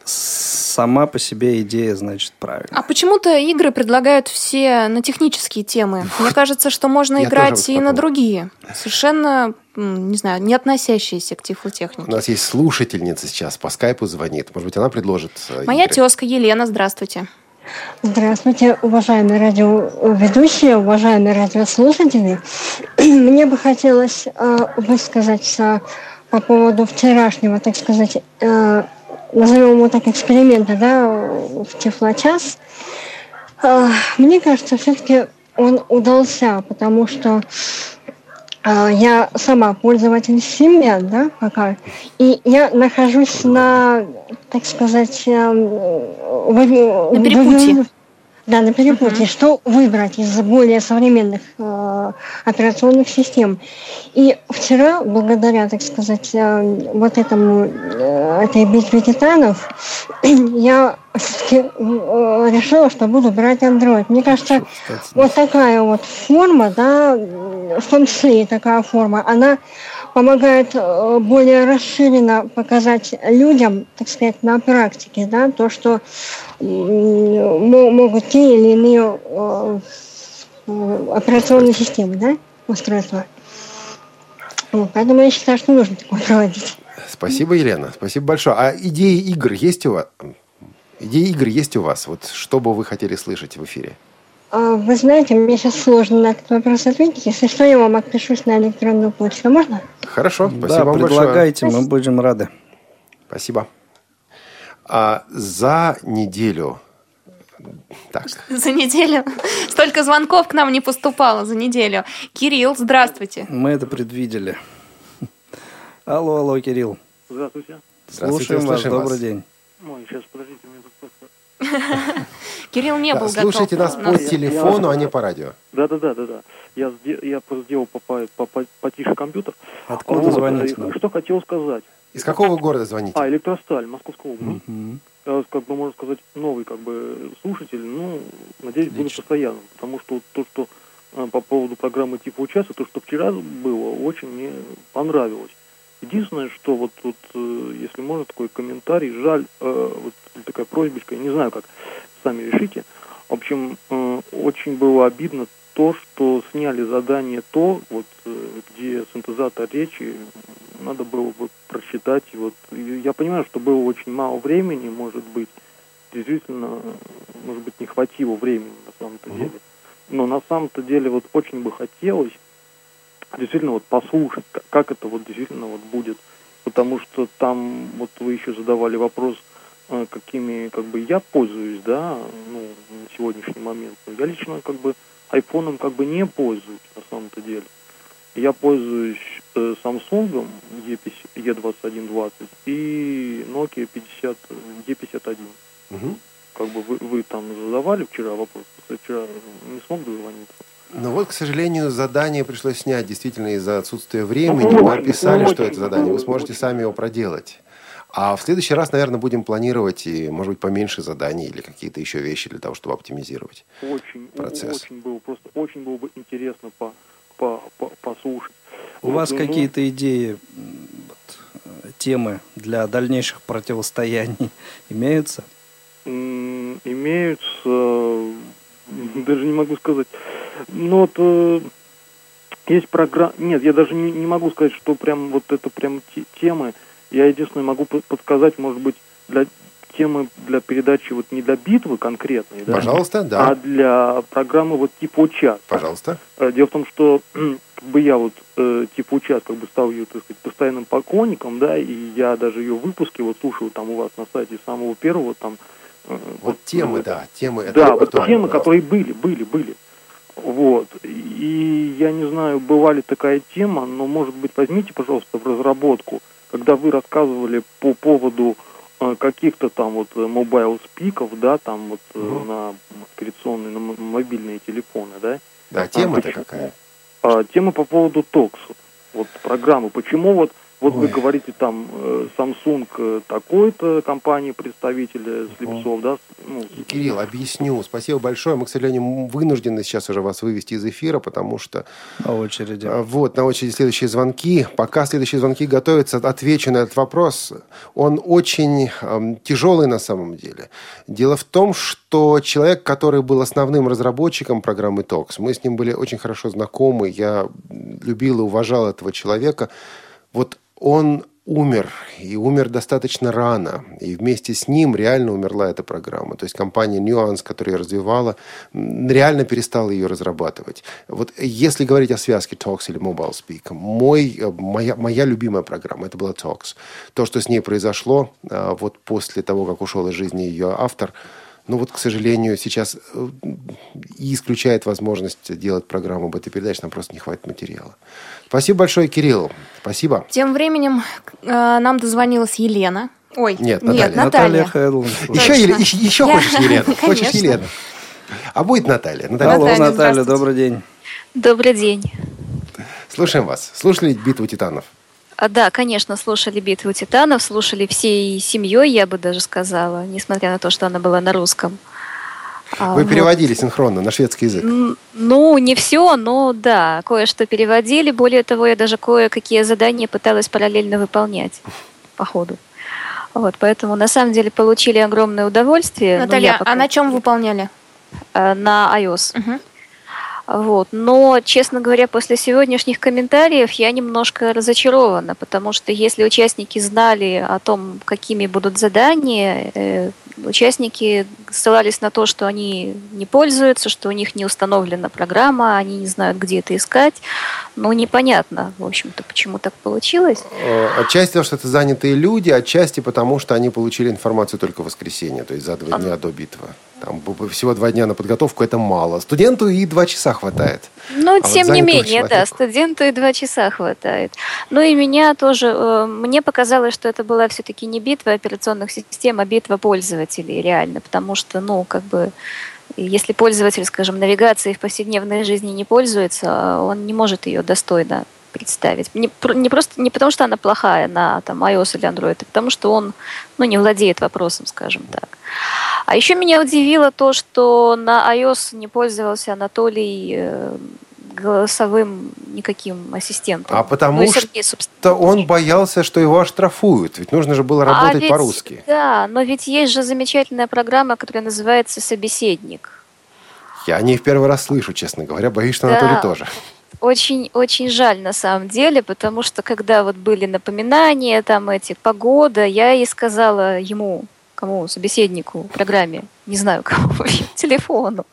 сама по себе идея, значит, правильно. А почему-то игры предлагают все на технические темы. Мне кажется, что можно Я играть и вот на другие, совершенно, не знаю, не относящиеся к У тифлотехнике. нас есть слушательница сейчас по скайпу звонит. Может быть, она предложит... э, Моя тезка Елена, здравствуйте. Здравствуйте, уважаемые радиоведущие, уважаемые радиослушатели. [clears throat] Мне бы хотелось э, высказаться по поводу вчерашнего, так сказать, э, назовем его так, эксперимента, да, в Тифлочас. Э, мне кажется, все-таки он удался, потому что я сама пользователь Symbian, да, пока, и я нахожусь на, так сказать, эм, На перепутье. В- Да, на перепутье. Что выбрать из более современных э, операционных систем? И вчера, благодаря, так сказать, э, вот этому, э, этой битве титанов, [clears throat] я все-таки э, решила, что буду брать Android. Мне кажется, вот такая вот форма, да, в том числе и такая форма, она помогает э, более расширенно показать людям, так сказать, на практике, да, то, что могут те или иные э, операционные системы, да, устройства. Поэтому я считаю, что нужно такое проводить. Спасибо, Елена. Спасибо большое. А идеи игр есть у вас? Идеи игр есть у вас? Вот что бы вы хотели слышать в эфире? А, Вы знаете, мне сейчас сложно на этот вопрос ответить. Если что, я вам отпишусь на электронную почту. Можно? Хорошо, спасибо да, вам большое. предлагайте, мы будем рады. Спасибо. А за неделю... Так, [laughs] За неделю. Столько звонков к нам не поступало за неделю. Кирилл, здравствуйте. Мы это предвидели. [laughs] Алло, алло, Кирилл. Здравствуйте. Здравствуйте, Слушаем вас, слушаем вас. добрый день. Ой, сейчас, подождите, мне тут. [laughs] Кирилл не был слушайте готов. нас по телефону, а не по радио. Да-да-да, да, да. Я, я просто сделал потише компьютер. Откуда звоните? Что хотел сказать. Из какого города звоните? А, электросталь, Московская область. Как бы, можно сказать, новый, как бы, слушатель, ну, надеюсь, буду постоянным. Потому что то, что э, по поводу программы типа участия, то, что вчера было, очень мне понравилось. Единственное, что вот тут, э, если можно, такой комментарий, жаль, э, вот такая просьбочка, я не знаю как, сами решите. В общем, э, очень было обидно то, что сняли задание то, вот где синтезатор речи надо было бы просчитать. И вот я понимаю, что было очень мало времени, может быть, действительно, может быть, не хватило времени на самом-то деле. Но на самом-то деле вот очень бы хотелось действительно вот послушать, как это вот действительно вот будет. Потому что там вот вы еще задавали вопрос, э, какими как бы я пользуюсь, да, ну, на сегодняшний момент. Но Я лично как бы айфоном как бы не пользуюсь на самом-то деле. Я пользуюсь э, Samsung E50 E2120 и Nokia 50 E51. Мгм. Как бы вы, вы там задавали вчера вопрос, вчера не смог дозвониться. Ну вот, к сожалению, задание пришлось снять действительно из-за отсутствия времени. Ну, Мы описали, ну, что это задание. Вы ну, сможете сами его проделать. А в следующий раз, наверное, будем планировать и, может быть, поменьше заданий или какие-то еще вещи для того, чтобы оптимизировать. Очень, Процесс. очень было просто очень было бы интересно по, по, по- послушать. У Вот, вас ну, какие-то идеи, вот, э, темы для дальнейших противостояний [laughs] имеются? имеются, даже не могу сказать. Ну вот э, есть программа. Нет, я даже не, не могу сказать, что прям вот это прям те- темы. Я единственное могу по- подсказать, может быть, для темы для передачи вот не для битвы конкретной, да, Пожалуйста, да. а для программы вот типа чат. Пожалуйста. Э, Дело в том, что [clears throat] как бы я вот э, типа участ как бы стал ее, так сказать, постоянным поклонником, да, и я даже ее выпуски вот слушаю там у вас на сайте с самого первого там. Э, Вот темы, да, темы. Да, вот темы, пожалуйста. которые были, были, были. Вот. И я не знаю, была ли такая тема, но, может быть, возьмите, пожалуйста, в разработку, когда вы рассказывали по поводу э, каких-то там вот Mobile Speak ов, да, там вот э, Мгм. на операционные, на мобильные телефоны, да, Да, тема-то почему? какая? а, тема по поводу Токсу, вот программы. Почему вот вот вы Ой. говорите там э, Samsung э, такой-то компании представителя слепцов, да? Ну, Кирилл, объясню. Спасибо большое. Мы, к сожалению, вынуждены сейчас уже вас вывести из эфира, потому что На очереди. А, Вот, на очереди следующие звонки. Пока следующие звонки готовятся, отвечу на этот вопрос. Он очень эм, тяжелый на самом деле. Дело в том, что человек, который был основным разработчиком программы TOX, мы с ним были очень хорошо знакомы, я любил и уважал этого человека. Вот он умер, и умер достаточно рано. И вместе с ним реально умерла эта программа. То есть компания Nuance, которая ее развивала, реально перестала ее разрабатывать. Вот если говорить о связке Talks или Mobile Speak, мой, э, моя, моя любимая программа, это была Talks. То, что с ней произошло а, вот после того, как ушел из жизни ее автор, ну вот, к сожалению, сейчас э, и исключает возможность делать программу об этой передаче, нам просто не хватит материала. Спасибо большое, Кирилл. Спасибо. Тем временем э, нам дозвонилась Елена. Ой, Нет, нет, Наталья. Наталья. Еще, Еле- еще, еще Я- хочешь Елена? [laughs] Хочешь Конечно. Елена? А будет Наталья. Наталья, Алло, Наталья, Наталья, добрый день. Добрый день. слушаем вас. Слушали битву титанов? А, да, конечно, слушали «Битву титанов», слушали всей семьей, я бы даже сказала, несмотря на то, что она была на русском. А, Вы вот. переводили синхронно на шведский язык. Ну, не все, но да, кое-что переводили. Более того, я даже кое-какие задания пыталась параллельно выполнять [laughs] по ходу. Вот, поэтому на самом деле получили огромное удовольствие. Ну, Наталья, я по а на чем выполняли? э, На iOS. Мгм. Вот. Но, честно говоря, после сегодняшних комментариев я немножко разочарована, потому что если участники знали о том, какими будут задания, э, участники ссылались на то, что они не пользуются, что у них не установлена программа, они не знают, где это искать. Ну, непонятно, в общем-то, почему так получилось. Э, Отчасти потому, что это занятые люди, отчасти потому, что они получили информацию только в воскресенье, то есть за два дня до битвы. Там всего два дня на подготовку, это мало. Студенту и два часа хватает. Ну, А вот тем не занятому менее, да, человеку. студенту и два часа хватает. Ну и меня тоже, э, мне показалось, что это была все-таки не битва операционных систем, а битва пользователей реально, потому что, ну, как бы, если пользователь, скажем, навигацией в повседневной жизни не пользуется, он не может ее достойно представить. Не, не просто не потому, что она плохая на там, iOS или Android, а потому что он ну, не владеет вопросом, скажем так. А еще меня удивило то, что на iOS не пользовался Анатолий э, голосовым никаким ассистентом. А потому Ну Сергей, что он боялся, что его оштрафуют. Ведь нужно же было А работать ведь- по-русски. Да, но ведь есть же замечательная программа, которая называется «Собеседник». Я не в первый раз слышу, честно говоря. Боюсь, что Да. Анатолий тоже. Очень, очень жаль на самом деле, потому что когда вот были напоминания, там эти погода, я и сказала ему, кому, собеседнику, программе, не знаю [laughs] кому, телефону,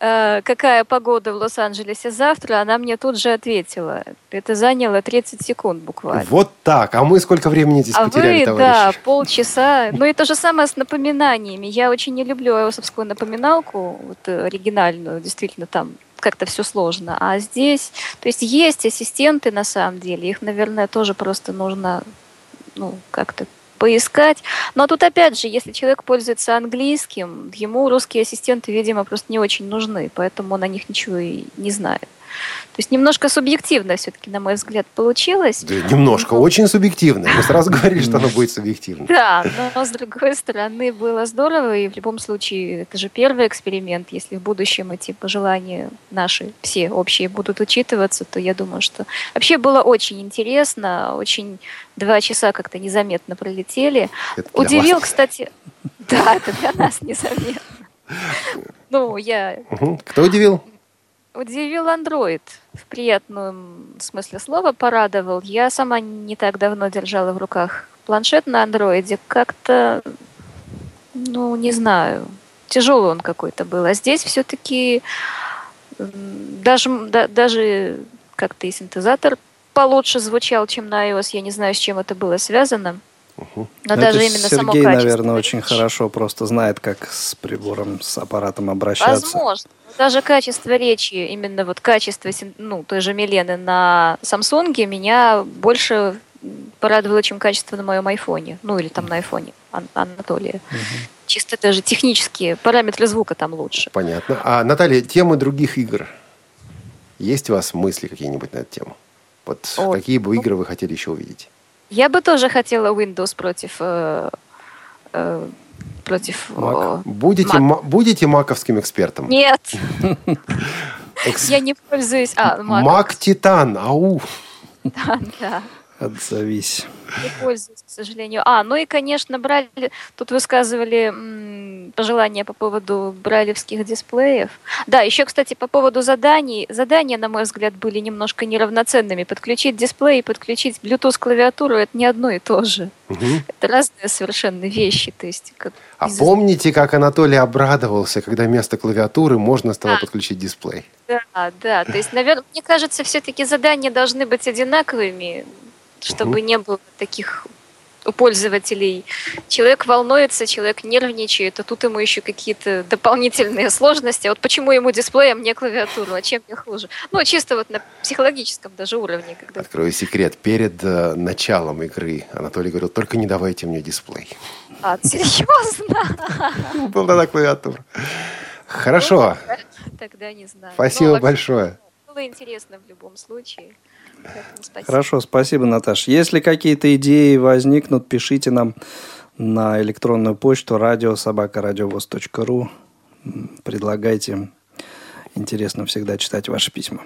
э, какая погода в Лос-Анджелесе завтра, она мне тут же ответила. Это заняло 30 секунд буквально. Вот так. А мы сколько времени здесь а потеряли, вы, товарищи? да, полчаса. Ну и то же самое с напоминаниями. Я очень не люблю ios напоминалку, вот э, оригинальную, действительно там как-то все сложно. А здесь, то есть есть ассистенты на самом деле, их, наверное, тоже просто нужно, ну, как-то поискать. Но тут опять же, если человек пользуется английским, ему русские ассистенты, видимо, просто не очень нужны, поэтому он о них ничего и не знает. То есть немножко субъективно все-таки, на мой взгляд, получилось. Да, немножко, очень субъективно. Мы сразу говорили, что оно будет субъективно. Да, но с другой стороны было здорово, и в любом случае это же первый эксперимент. Если в будущем эти пожелания наши все общие будут учитываться, то я думаю, что вообще было очень интересно, очень два часа как-то незаметно пролетели. Удивил, вас. кстати, [laughs] да, это для нас незаметно. [laughs] Ну, я. Кто удивил? Удивил Android в приятном смысле слова, порадовал. Я сама не так давно держала в руках планшет на андроиде. Как-то, ну, не знаю, тяжелый он какой-то был. А здесь все-таки даже, да- даже как-то и синтезатор получше звучал, чем на iOS. Я не знаю, с чем это было связано. Но Ну, даже это именно само Сергей, качество. наверное, очень хорошо просто знает, как с прибором, с аппаратом обращаться. Возможно. Но Даже качество речи, именно вот качество ну, той же Милены на Самсунге меня больше порадовало, чем качество на моем айфоне. Ну, или там на айфоне Ан- Анатолия. Чисто даже технические параметры звука там лучше. Понятно. А, Наталья, темы других игр. Есть у вас мысли какие-нибудь на эту тему? Вот О, какие бы ну- игры вы хотели еще увидеть? Я бы тоже хотела Windows против... э, э, против... Э, Будете, Mac. будете маковским экспертом? Нет, [laughs] я не пользуюсь... А, Mac. Мак Титан, ау! [laughs] Да, да. Отзовись. Не пользуюсь, к сожалению. А, ну и, конечно, брали... Тут высказывали м, пожелания по поводу брайлевских дисплеев. Да, еще, кстати, по поводу заданий. Задания, на мой взгляд, были немножко неравноценными. Подключить дисплей и подключить Bluetooth-клавиатуру – это не одно и то же. Мгм. Это разные совершенно вещи. То есть, как А из- помните, как Анатолий обрадовался, когда вместо клавиатуры можно стало Да. подключить дисплей? Да, да. То есть, наверное, мне кажется, все-таки задания должны быть одинаковыми, чтобы не было таких у пользователей. Человек волнуется, человек нервничает, а тут ему еще какие-то дополнительные сложности. А Вот почему ему дисплей, а мне клавиатуру, а чем мне хуже? Ну, чисто вот на психологическом даже уровне. Когда... Открою секрет. Перед э, началом игры Анатолий говорил, только не давайте мне дисплей. А, [laughs] серьезно? [laughs] Была тогда клавиатура. Хорошо. Тогда не знаю. Спасибо Ну, вообще, большое. Было интересно в любом случае. Поэтому спасибо. Хорошо, спасибо, Наташ. Если какие-то идеи возникнут, пишите нам на электронную почту радиособакарадиовоз.ру. Предлагайте. Интересно всегда читать ваши письма.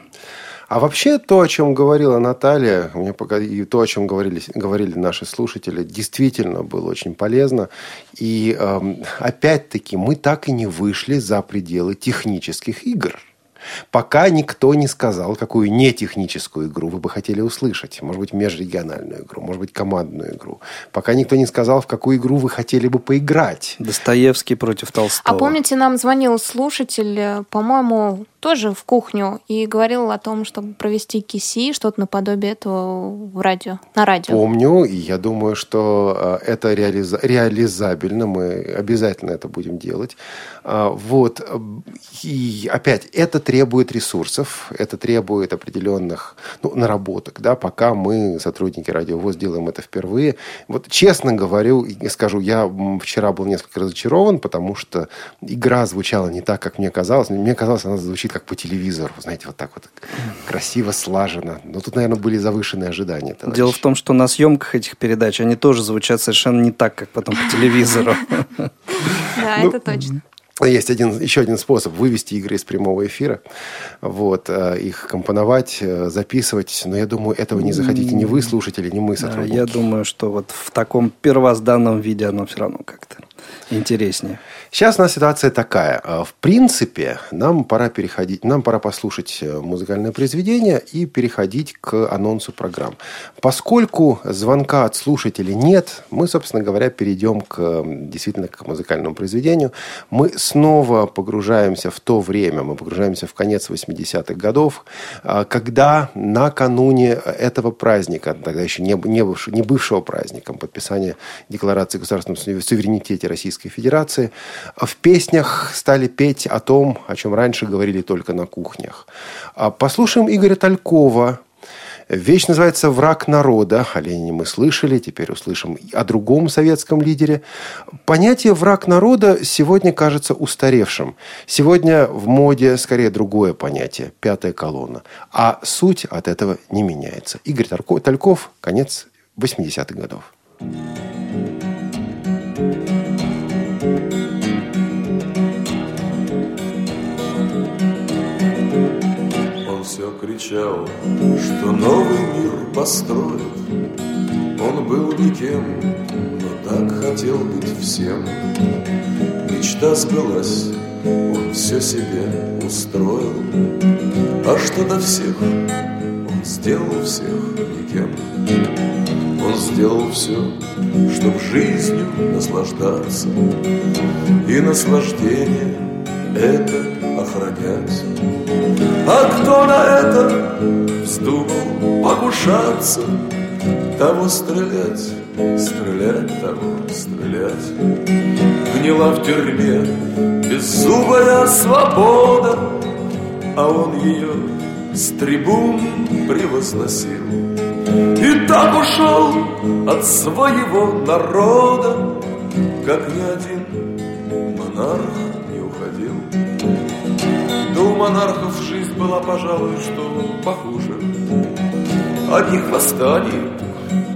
А вообще то, о чем говорила Наталья, мне пока и то, о чем говорили, говорили наши слушатели, действительно было очень полезно. И эм, опять-таки мы так и не вышли за пределы технических игр. Пока никто не сказал, какую нетехническую игру вы бы хотели услышать. Может быть, межрегиональную игру, может быть, командную игру. Пока никто не сказал, в какую игру вы хотели бы поиграть. Достоевский против Толстого. А помните, нам звонил слушатель, э, по-моему, тоже в кухню и говорил о том, чтобы провести киси, что-то наподобие этого в радио, на радио. Помню, и я думаю, что э, это реализа- реализабельно. Мы обязательно это будем делать. А, Вот. И опять, это требует ресурсов, это требует определенных ну, наработок. Да? Пока мы, сотрудники Радиовоз, делаем это впервые. Вот честно говорю, скажу, я вчера был несколько разочарован, потому что игра звучала не так, как мне казалось. Мне казалось, она звучит как по телевизору. Знаете, вот так вот красиво, слаженно. Но тут, наверное, были завышенные ожидания. товарищи. Дело в том, что на съемках этих передач они тоже звучат совершенно не так, как потом по телевизору. Да, Ну, это точно. есть один, еще один способ вывести игры из прямого эфира, вот, э, их компоновать, э, записывать. Но я думаю, этого не захотите ни вы, слушатели, ни мы, сотрудники. Я думаю, что вот в таком первозданном виде оно все равно как-то интереснее. Сейчас у нас ситуация такая. Э, в принципе, нам пора переходить, нам пора послушать э, музыкальное произведение и переходить к анонсу программ. Поскольку звонка от слушателей нет, мы, собственно говоря, перейдем к, действительно к музыкальному произведению. Мы снова погружаемся в то время, мы погружаемся в конец 80-х годов, э, когда накануне этого праздника, тогда еще не, не, бывшего, не бывшего праздником, подписания Декларации о государственном суверенитете Российской Федерации – в песнях стали петь о том, о чем раньше говорили только на кухнях. А послушаем Игоря Талькова. Вещь называется «Враг народа». О Ленине мы слышали, теперь услышим о другом советском лидере. Понятие «враг народа» сегодня кажется устаревшим. Сегодня в моде скорее другое понятие – пятая колонна. А суть от этого не меняется. Игорь Тальков, конец 80-х годов. все кричал, что новый мир построит. Он был никем, но так хотел быть всем. Мечта сбылась, он все себе устроил. А что до всех, он сделал всех никем. Он сделал все, чтоб жизнью наслаждаться. И наслаждение это охранять. А кто на это вздумал покушаться, того стрелять, стрелять, того стрелять. Гнила в тюрьме беззубая свобода, а он ее с трибун превозносил. И так ушел от своего народа, как ни один монарх у монархов жизнь была, пожалуй, что похуже. Одних восстаний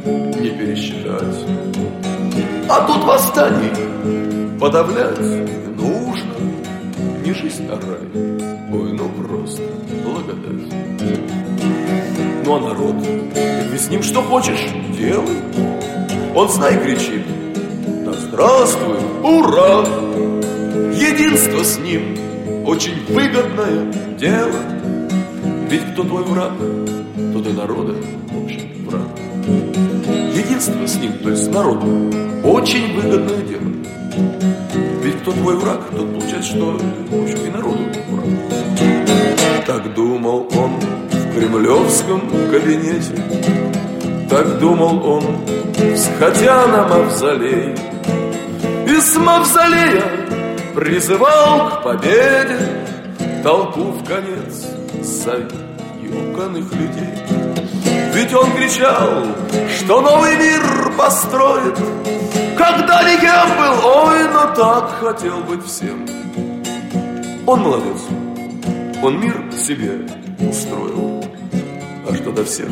не пересчитать. А тут восстаний подавлять нужно. Не жизнь, а рай. Ой, ну просто благодать. Ну а народ, ты с ним что хочешь, делай. Он, знай, кричит, да здравствуй, ура! Единство с ним очень выгодное дело. Ведь кто твой враг, тот и народа, в общем, враг. Единство с ним, то есть с народом, очень выгодное дело. Ведь кто твой враг, тот получается, что, в общем, и народу враг. Так думал он в кремлевском кабинете, так думал он, сходя на мавзолей. С мавзолея Призывал к победе толпу в конец заюканных людей. Ведь он кричал, что новый мир построит, когда никем был, ой, но так хотел быть всем. Он молодец, он мир себе устроил, а что до всех,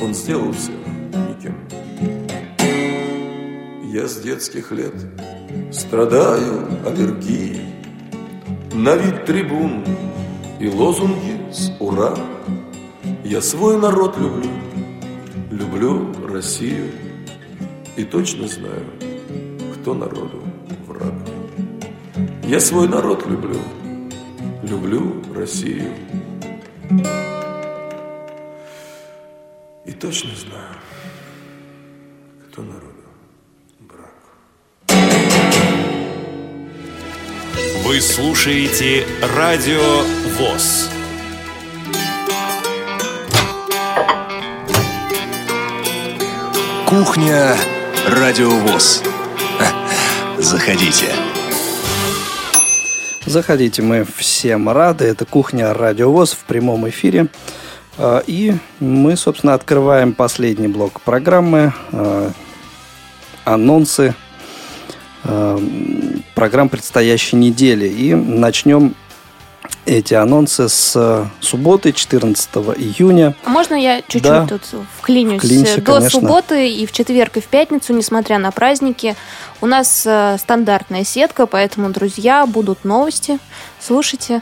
он сделал всех никем. Я с детских лет Страдаю аллергией На вид трибун и лозунги с «Ура!» Я свой народ люблю, люблю Россию. И точно знаю, кто народу враг. Я свой народ люблю, люблю Россию. И точно знаю, кто народ Вы слушаете Радио ВОЗ. Кухня Радио ВОЗ. [laughs] Заходите. Заходите, мы всем рады. Это кухня Радио ВОЗ в прямом эфире. А, и мы, собственно, открываем последний блок программы. А, анонсы Эм, программ предстоящей недели. И начнем эти анонсы с э, субботы, 14 июня. А можно я чуть-чуть Да. тут вклинюсь? Вклинься, До конечно. субботы и в четверг, и в пятницу, несмотря на праздники, у нас э, стандартная сетка, поэтому, друзья, будут новости. Слушайте,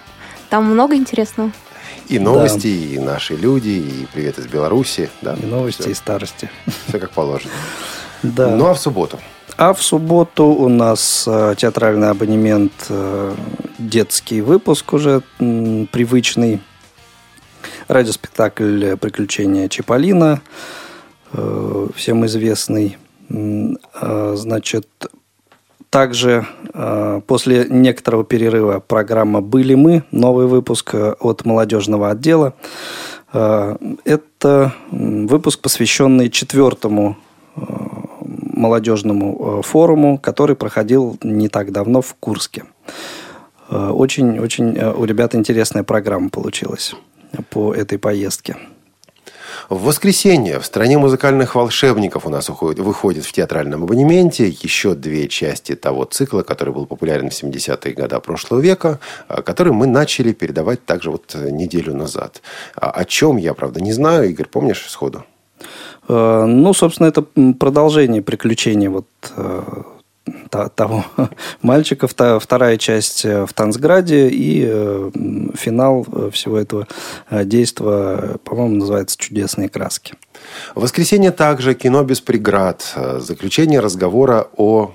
там много интересного. И новости, и наши люди, и привет из Беларуси. Да, И новости, и старости. Все как положено. Да. Ну а в субботу? А в субботу у нас э, театральный абонемент, э, детский выпуск уже привычный. Радиоспектакль «Приключения Чиполлино», э, всем известный. Э, Значит, также после некоторого перерыва программа «Были мы», новый выпуск от молодежного отдела. Это выпуск, посвященный четвертому молодежному э, форуму, который проходил не так давно в Курске. Э, Очень-очень э, у ребят интересная программа получилась по этой поездке. В воскресенье в «Стране музыкальных волшебников» у нас уходит, выходит в театральном абонементе еще две части того цикла, который был популярен в 70-е годы прошлого века, который мы начали передавать также вот э, неделю назад. А О чем я, правда, не знаю. Игорь, помнишь сходу? Э, Ну, собственно, это продолжение приключений вот э, того [laughs] мальчика. Вторая часть э, в Танцграде и финал всего этого действа, по-моему, называется «Чудесные краски». В воскресенье также кино без преград. Э, Заключение разговора о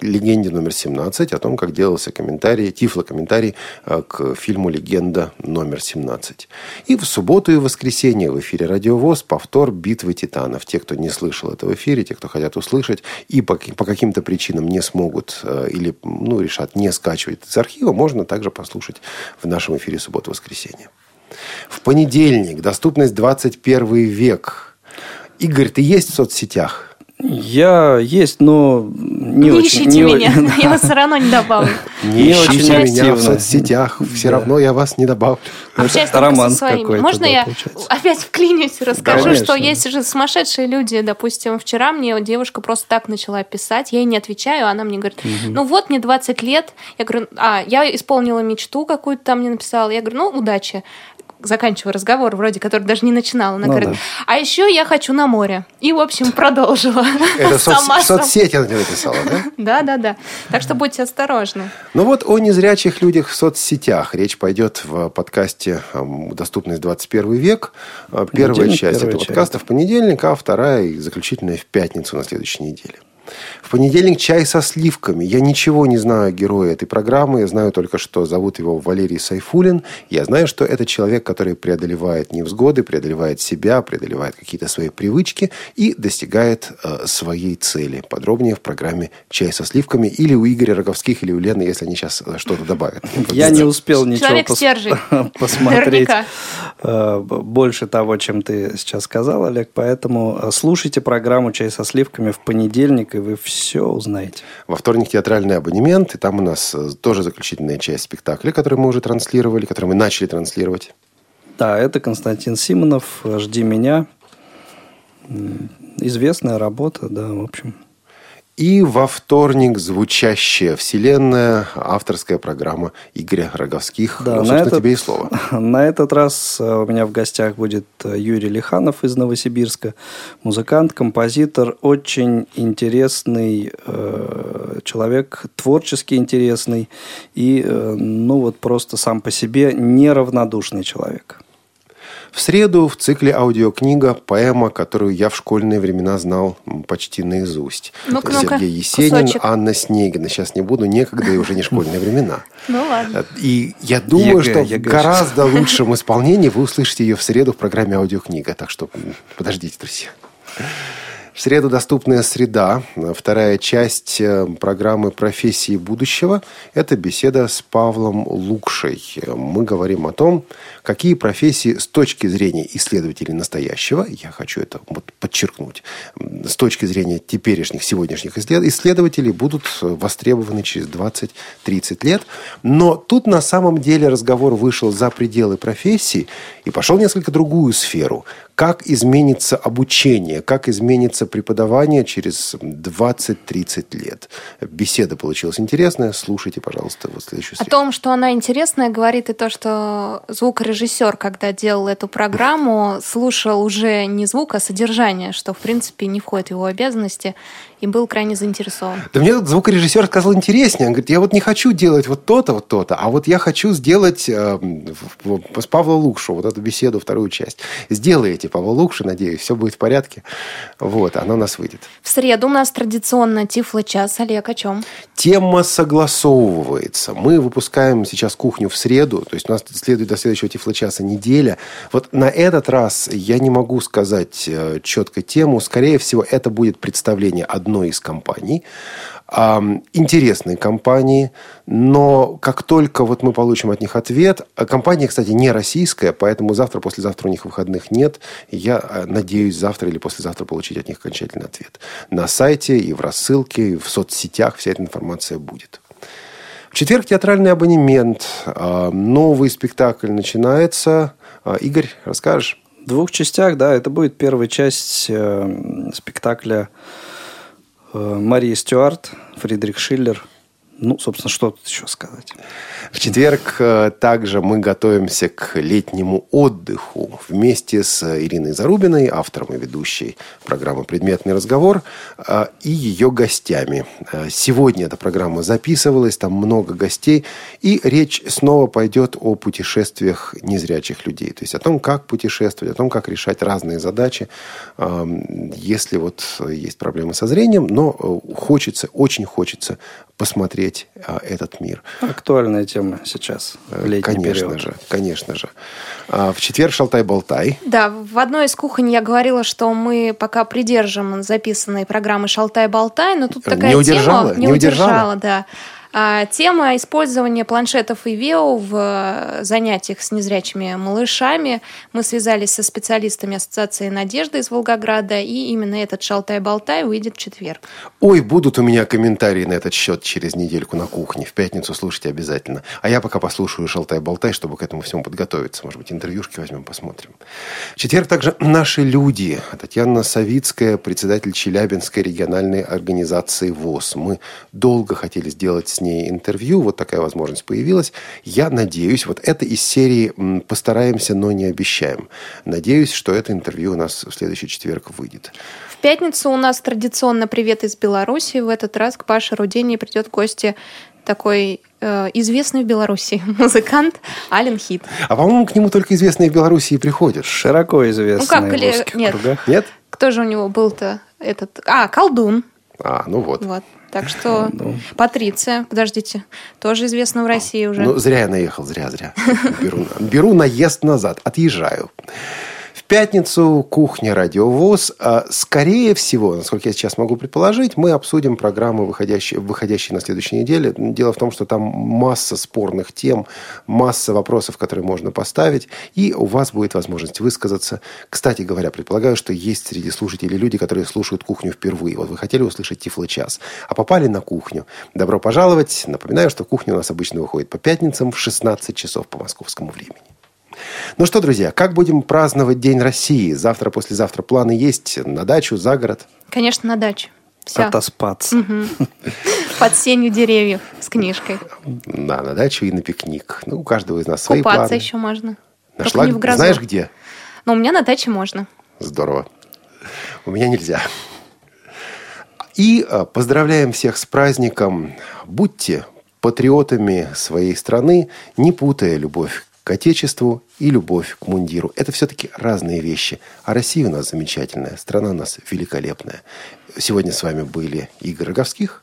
легенде номер 17, о том, как делался комментарий, тифлокомментарий э, к фильму «Легенда номер 17». И в субботу и в воскресенье в эфире «Радиовоз» повтор «Битвы титанов». Те, кто не слышал это в эфире, те, кто хотят услышать и по, по каким-то причинам не смогут э, или ну, решат не скачивать из архива, можно также послушать в нашем эфире «Суббота-воскресенье». В понедельник доступность 21 век. Игорь, ты есть в соцсетях? Я есть, но не, Не, очень... ищите не меня, очень- [laughs] я вас все равно не добавлю. Не очень ищите меня в соцсетях. Все Да. равно я вас не добавлю. Общаюсь роман со своими. Можно да, я опять вклинюсь и расскажу, Конечно. что есть же сумасшедшие люди. Допустим, вчера мне девушка просто так начала писать, я ей не отвечаю, она мне говорит, ну вот, мне 20 лет. Я говорю, а, я исполнила мечту какую-то там мне написала. Я говорю, ну, удачи. Заканчиваю разговор, вроде, который даже не начинала. Она Ну говорит, да. а еще я хочу на море. И, в общем, продолжила. Это [laughs] Сама в соцсети она тебе написала, да? Да, да, да. Так что будьте осторожны. Ну вот о незрячих людях в соцсетях. Речь пойдет в подкасте эм, «Доступность 21 век». Э, Первая часть этого подкаста в понедельник, а вторая и заключительная в пятницу на следующей неделе. В понедельник чай со сливками. Я ничего не знаю о герое этой программы. Я знаю только, что зовут его Валерий Сайфулин. Я знаю, что это человек, который преодолевает невзгоды, преодолевает себя, преодолевает какие-то свои привычки и достигает э, своей цели. Подробнее в программе «Чай со сливками» или у Игоря Роговских, или у Лены, если они сейчас что-то добавят. Я не успел ничего [laughs] посмотреть э, больше того, чем ты сейчас сказал, Олег. Поэтому э, слушайте программу «Чай со сливками» в понедельник, и вы все узнаете. Во вторник театральный абонемент, и там у нас э, тоже заключительная часть спектакля, который мы уже транслировали, который мы начали транслировать. Да, это Константин Симонов «Жди меня». Известная работа, да, в общем. И во вторник звучащая вселенная, авторская программа Игоря Роговских. Да, ну, на собственно, этот- тебе и слово. [laughs] На этот раз э, у меня в гостях будет э, Юрий Лиханов из Новосибирска, музыкант, композитор, очень интересный э, человек, творчески интересный и, э, ну вот просто сам по себе неравнодушный человек. В среду в цикле аудиокнига поэма, которую я в школьные времена знал почти наизусть. Ну-ка, Сергей Есенин, кусочек. Анна Снегина. Сейчас не буду, некогда и уже не школьные времена. [laughs] Ну ладно. И я думаю, что в гораздо [laughs] лучшем исполнении вы услышите ее в среду в программе аудиокнига. Так что подождите, друзья. В среду доступная среда, вторая часть э, программы «Профессии будущего». Это беседа с Павлом Лукшей. Мы говорим о том, какие профессии с точки зрения исследователей настоящего, я хочу это вот подчеркнуть, с точки зрения теперешних, сегодняшних исслед- исследователей будут э, востребованы через 20-30 лет. Но тут на самом деле разговор вышел за пределы профессии и пошел в несколько другую сферу. Как изменится обучение, как изменится преподавания через 20-30 лет. Беседа получилась интересная. Слушайте, пожалуйста, вот следующую О том, что она интересная, говорит и то, что звукорежиссер, когда делал эту программу, слушал уже не звук, а содержание, что, в принципе, не входит в его обязанности и был крайне заинтересован. Да мне тут звукорежиссер сказал интереснее. Он говорит, я вот не хочу делать вот то-то, вот то-то, а вот я хочу сделать э, с Павла Лукшу вот эту беседу, вторую часть. Сделаете, Павла Лукшу, надеюсь, все будет в порядке. Вот, она у нас выйдет. В среду у нас традиционно Тифло-час. Олег, о чем? Тема согласовывается. Мы выпускаем сейчас кухню в среду, то есть у нас следует до следующего Тифло-часа неделя. Вот на этот раз я не могу сказать э, четко тему. Скорее всего, это будет представление одной одной из компаний, интересные компании, но как только вот мы получим от них ответ, а компания, кстати, не российская, поэтому завтра, послезавтра у них выходных нет, я э, надеюсь завтра или послезавтра получить от них окончательный ответ. На сайте и в рассылке, и в соцсетях вся эта информация будет. В четверг театральный абонемент, новый спектакль начинается. А, Игорь, расскажешь? В двух частях, да, это будет первая часть э, спектакля Мария Стюарт, Фридрих Шиллер – ну, собственно, что тут еще сказать? В четверг э, также мы готовимся к летнему отдыху вместе с Ириной Зарубиной, автором и ведущей программы «Предметный разговор», э, и ее гостями. Э, сегодня эта программа записывалась, там много гостей, и речь снова пойдет о путешествиях незрячих людей. То есть о том, как путешествовать, о том, как решать разные задачи, если вот есть проблемы со зрением, но хочется, очень хочется посмотреть а, этот мир. Актуальная тема сейчас, в летний Конечно период. же, конечно же. А, в четверг «Шалтай-болтай». Да, в одной из кухонь я говорила, что мы пока придержим записанной программы «Шалтай-болтай», но тут такая не удержала, тема... Не, не удержала, удержала да. А, тема использования планшетов и ВИО в э, занятиях с незрячими малышами. Мы связались со специалистами Ассоциации «Надежда» из Волгограда, и именно этот «Шалтай-болтай» выйдет в четверг. Ой, будут у меня комментарии на этот счет через недельку на кухне. В пятницу слушайте обязательно. А я пока послушаю «Шалтай-болтай», чтобы к этому всему подготовиться. Может быть, интервьюшки возьмем, посмотрим. Четверг также «Наши люди». Татьяна Савицкая, председатель Челябинской региональной организации ВОЗ. Мы долго хотели сделать с ней интервью. Вот такая возможность появилась. Я надеюсь, вот это из серии «Постараемся, но не обещаем». Надеюсь, что это интервью у нас в следующий четверг выйдет. В пятницу у нас традиционно «Привет из Беларуси». В этот раз к Паше Рудени придет в гости такой э, известный в Беларуси [laughs] музыкант Ален Хит. А по-моему, к нему только известные в Беларуси и приходят. Широко известный ну, как, в узких нет. кругах. Нет? Кто же у него был-то этот? А, колдун. А, ну вот. Вот. Так что [laughs] ну. Патриция, подождите, тоже известна в России уже. Ну, зря я наехал, зря, зря. Беру, беру наезд назад, отъезжаю пятницу кухня Радиовоз. А, скорее всего, насколько я сейчас могу предположить, мы обсудим программы, выходящие, на следующей неделе. Дело в том, что там масса спорных тем, масса вопросов, которые можно поставить, и у вас будет возможность высказаться. Кстати говоря, предполагаю, что есть среди слушателей люди, которые слушают кухню впервые. Вот вы хотели услышать Тифло-час, а попали на кухню. Добро пожаловать. Напоминаю, что кухня у нас обычно выходит по пятницам в 16 часов по московскому времени. Ну что, друзья, как будем праздновать День России? Завтра, послезавтра планы есть? На дачу, за город? Конечно, на дачу. Все. Отоспаться. Под сенью деревьев с книжкой. Да, на дачу и на пикник. Ну, у каждого из нас свои планы. Купаться еще можно. Нашла, не в грозу. знаешь где? Но у меня на даче можно. Здорово. У меня нельзя. И а, поздравляем всех с праздником. Будьте патриотами своей страны, не путая любовь к Отечеству и любовь к мундиру. Это все-таки разные вещи. А Россия у нас замечательная, страна у нас великолепная. Сегодня с вами были Игорь Роговских,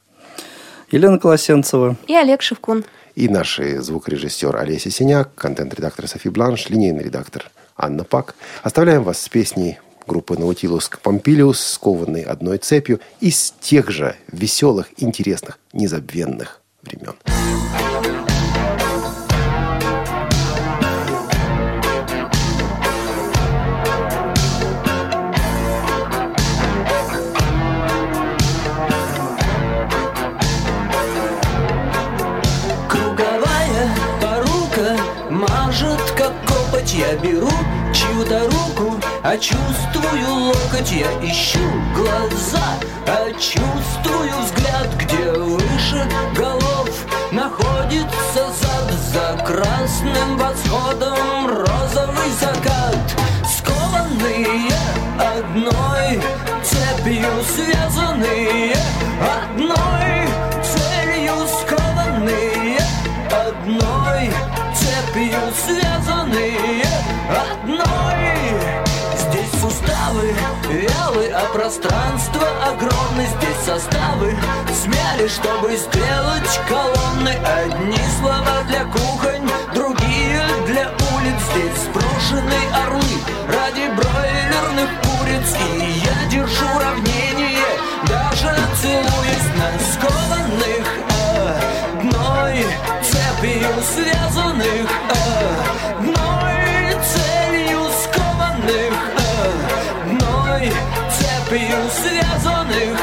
Елена Колосенцева и Олег Шевкун. И наш звукорежиссер Олеся Синяк, контент-редактор Софи Бланш, линейный редактор Анна Пак. Оставляем вас с песней группы Наутилус Помпилиус, скованной одной цепью, из тех же веселых, интересных, незабвенных времен. Беру чью-то руку, а чувствую локоть, я ищу глаза А чувствую взгляд, где выше голов Находится зад за красным восходом Розовый закат Скованные одной цепью Связанные одной целью Скованные одной цепью Связанные одной. Здесь суставы вялы, а пространство огромное. Здесь составы смяли, чтобы сделать колонны. Одни слова для кухонь, другие для улиц. Здесь сброшены орлы ради бройлерных куриц. И я держу равнение, даже целуясь на скованных одной цепью связанных одной цепью связанных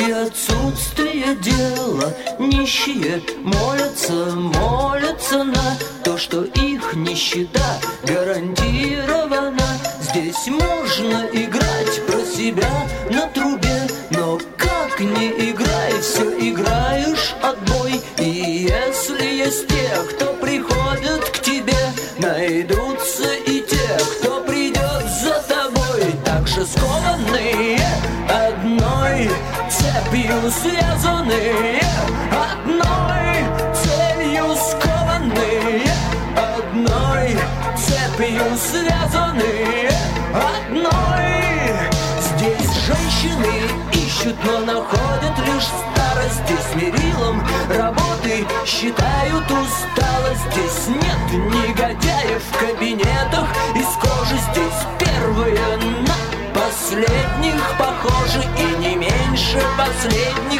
и отсутствие дела. Нищие молятся, молятся на то, что их нищета считают усталость Здесь нет негодяев в кабинетах из кожи Здесь первые на последних похожи И не меньше последних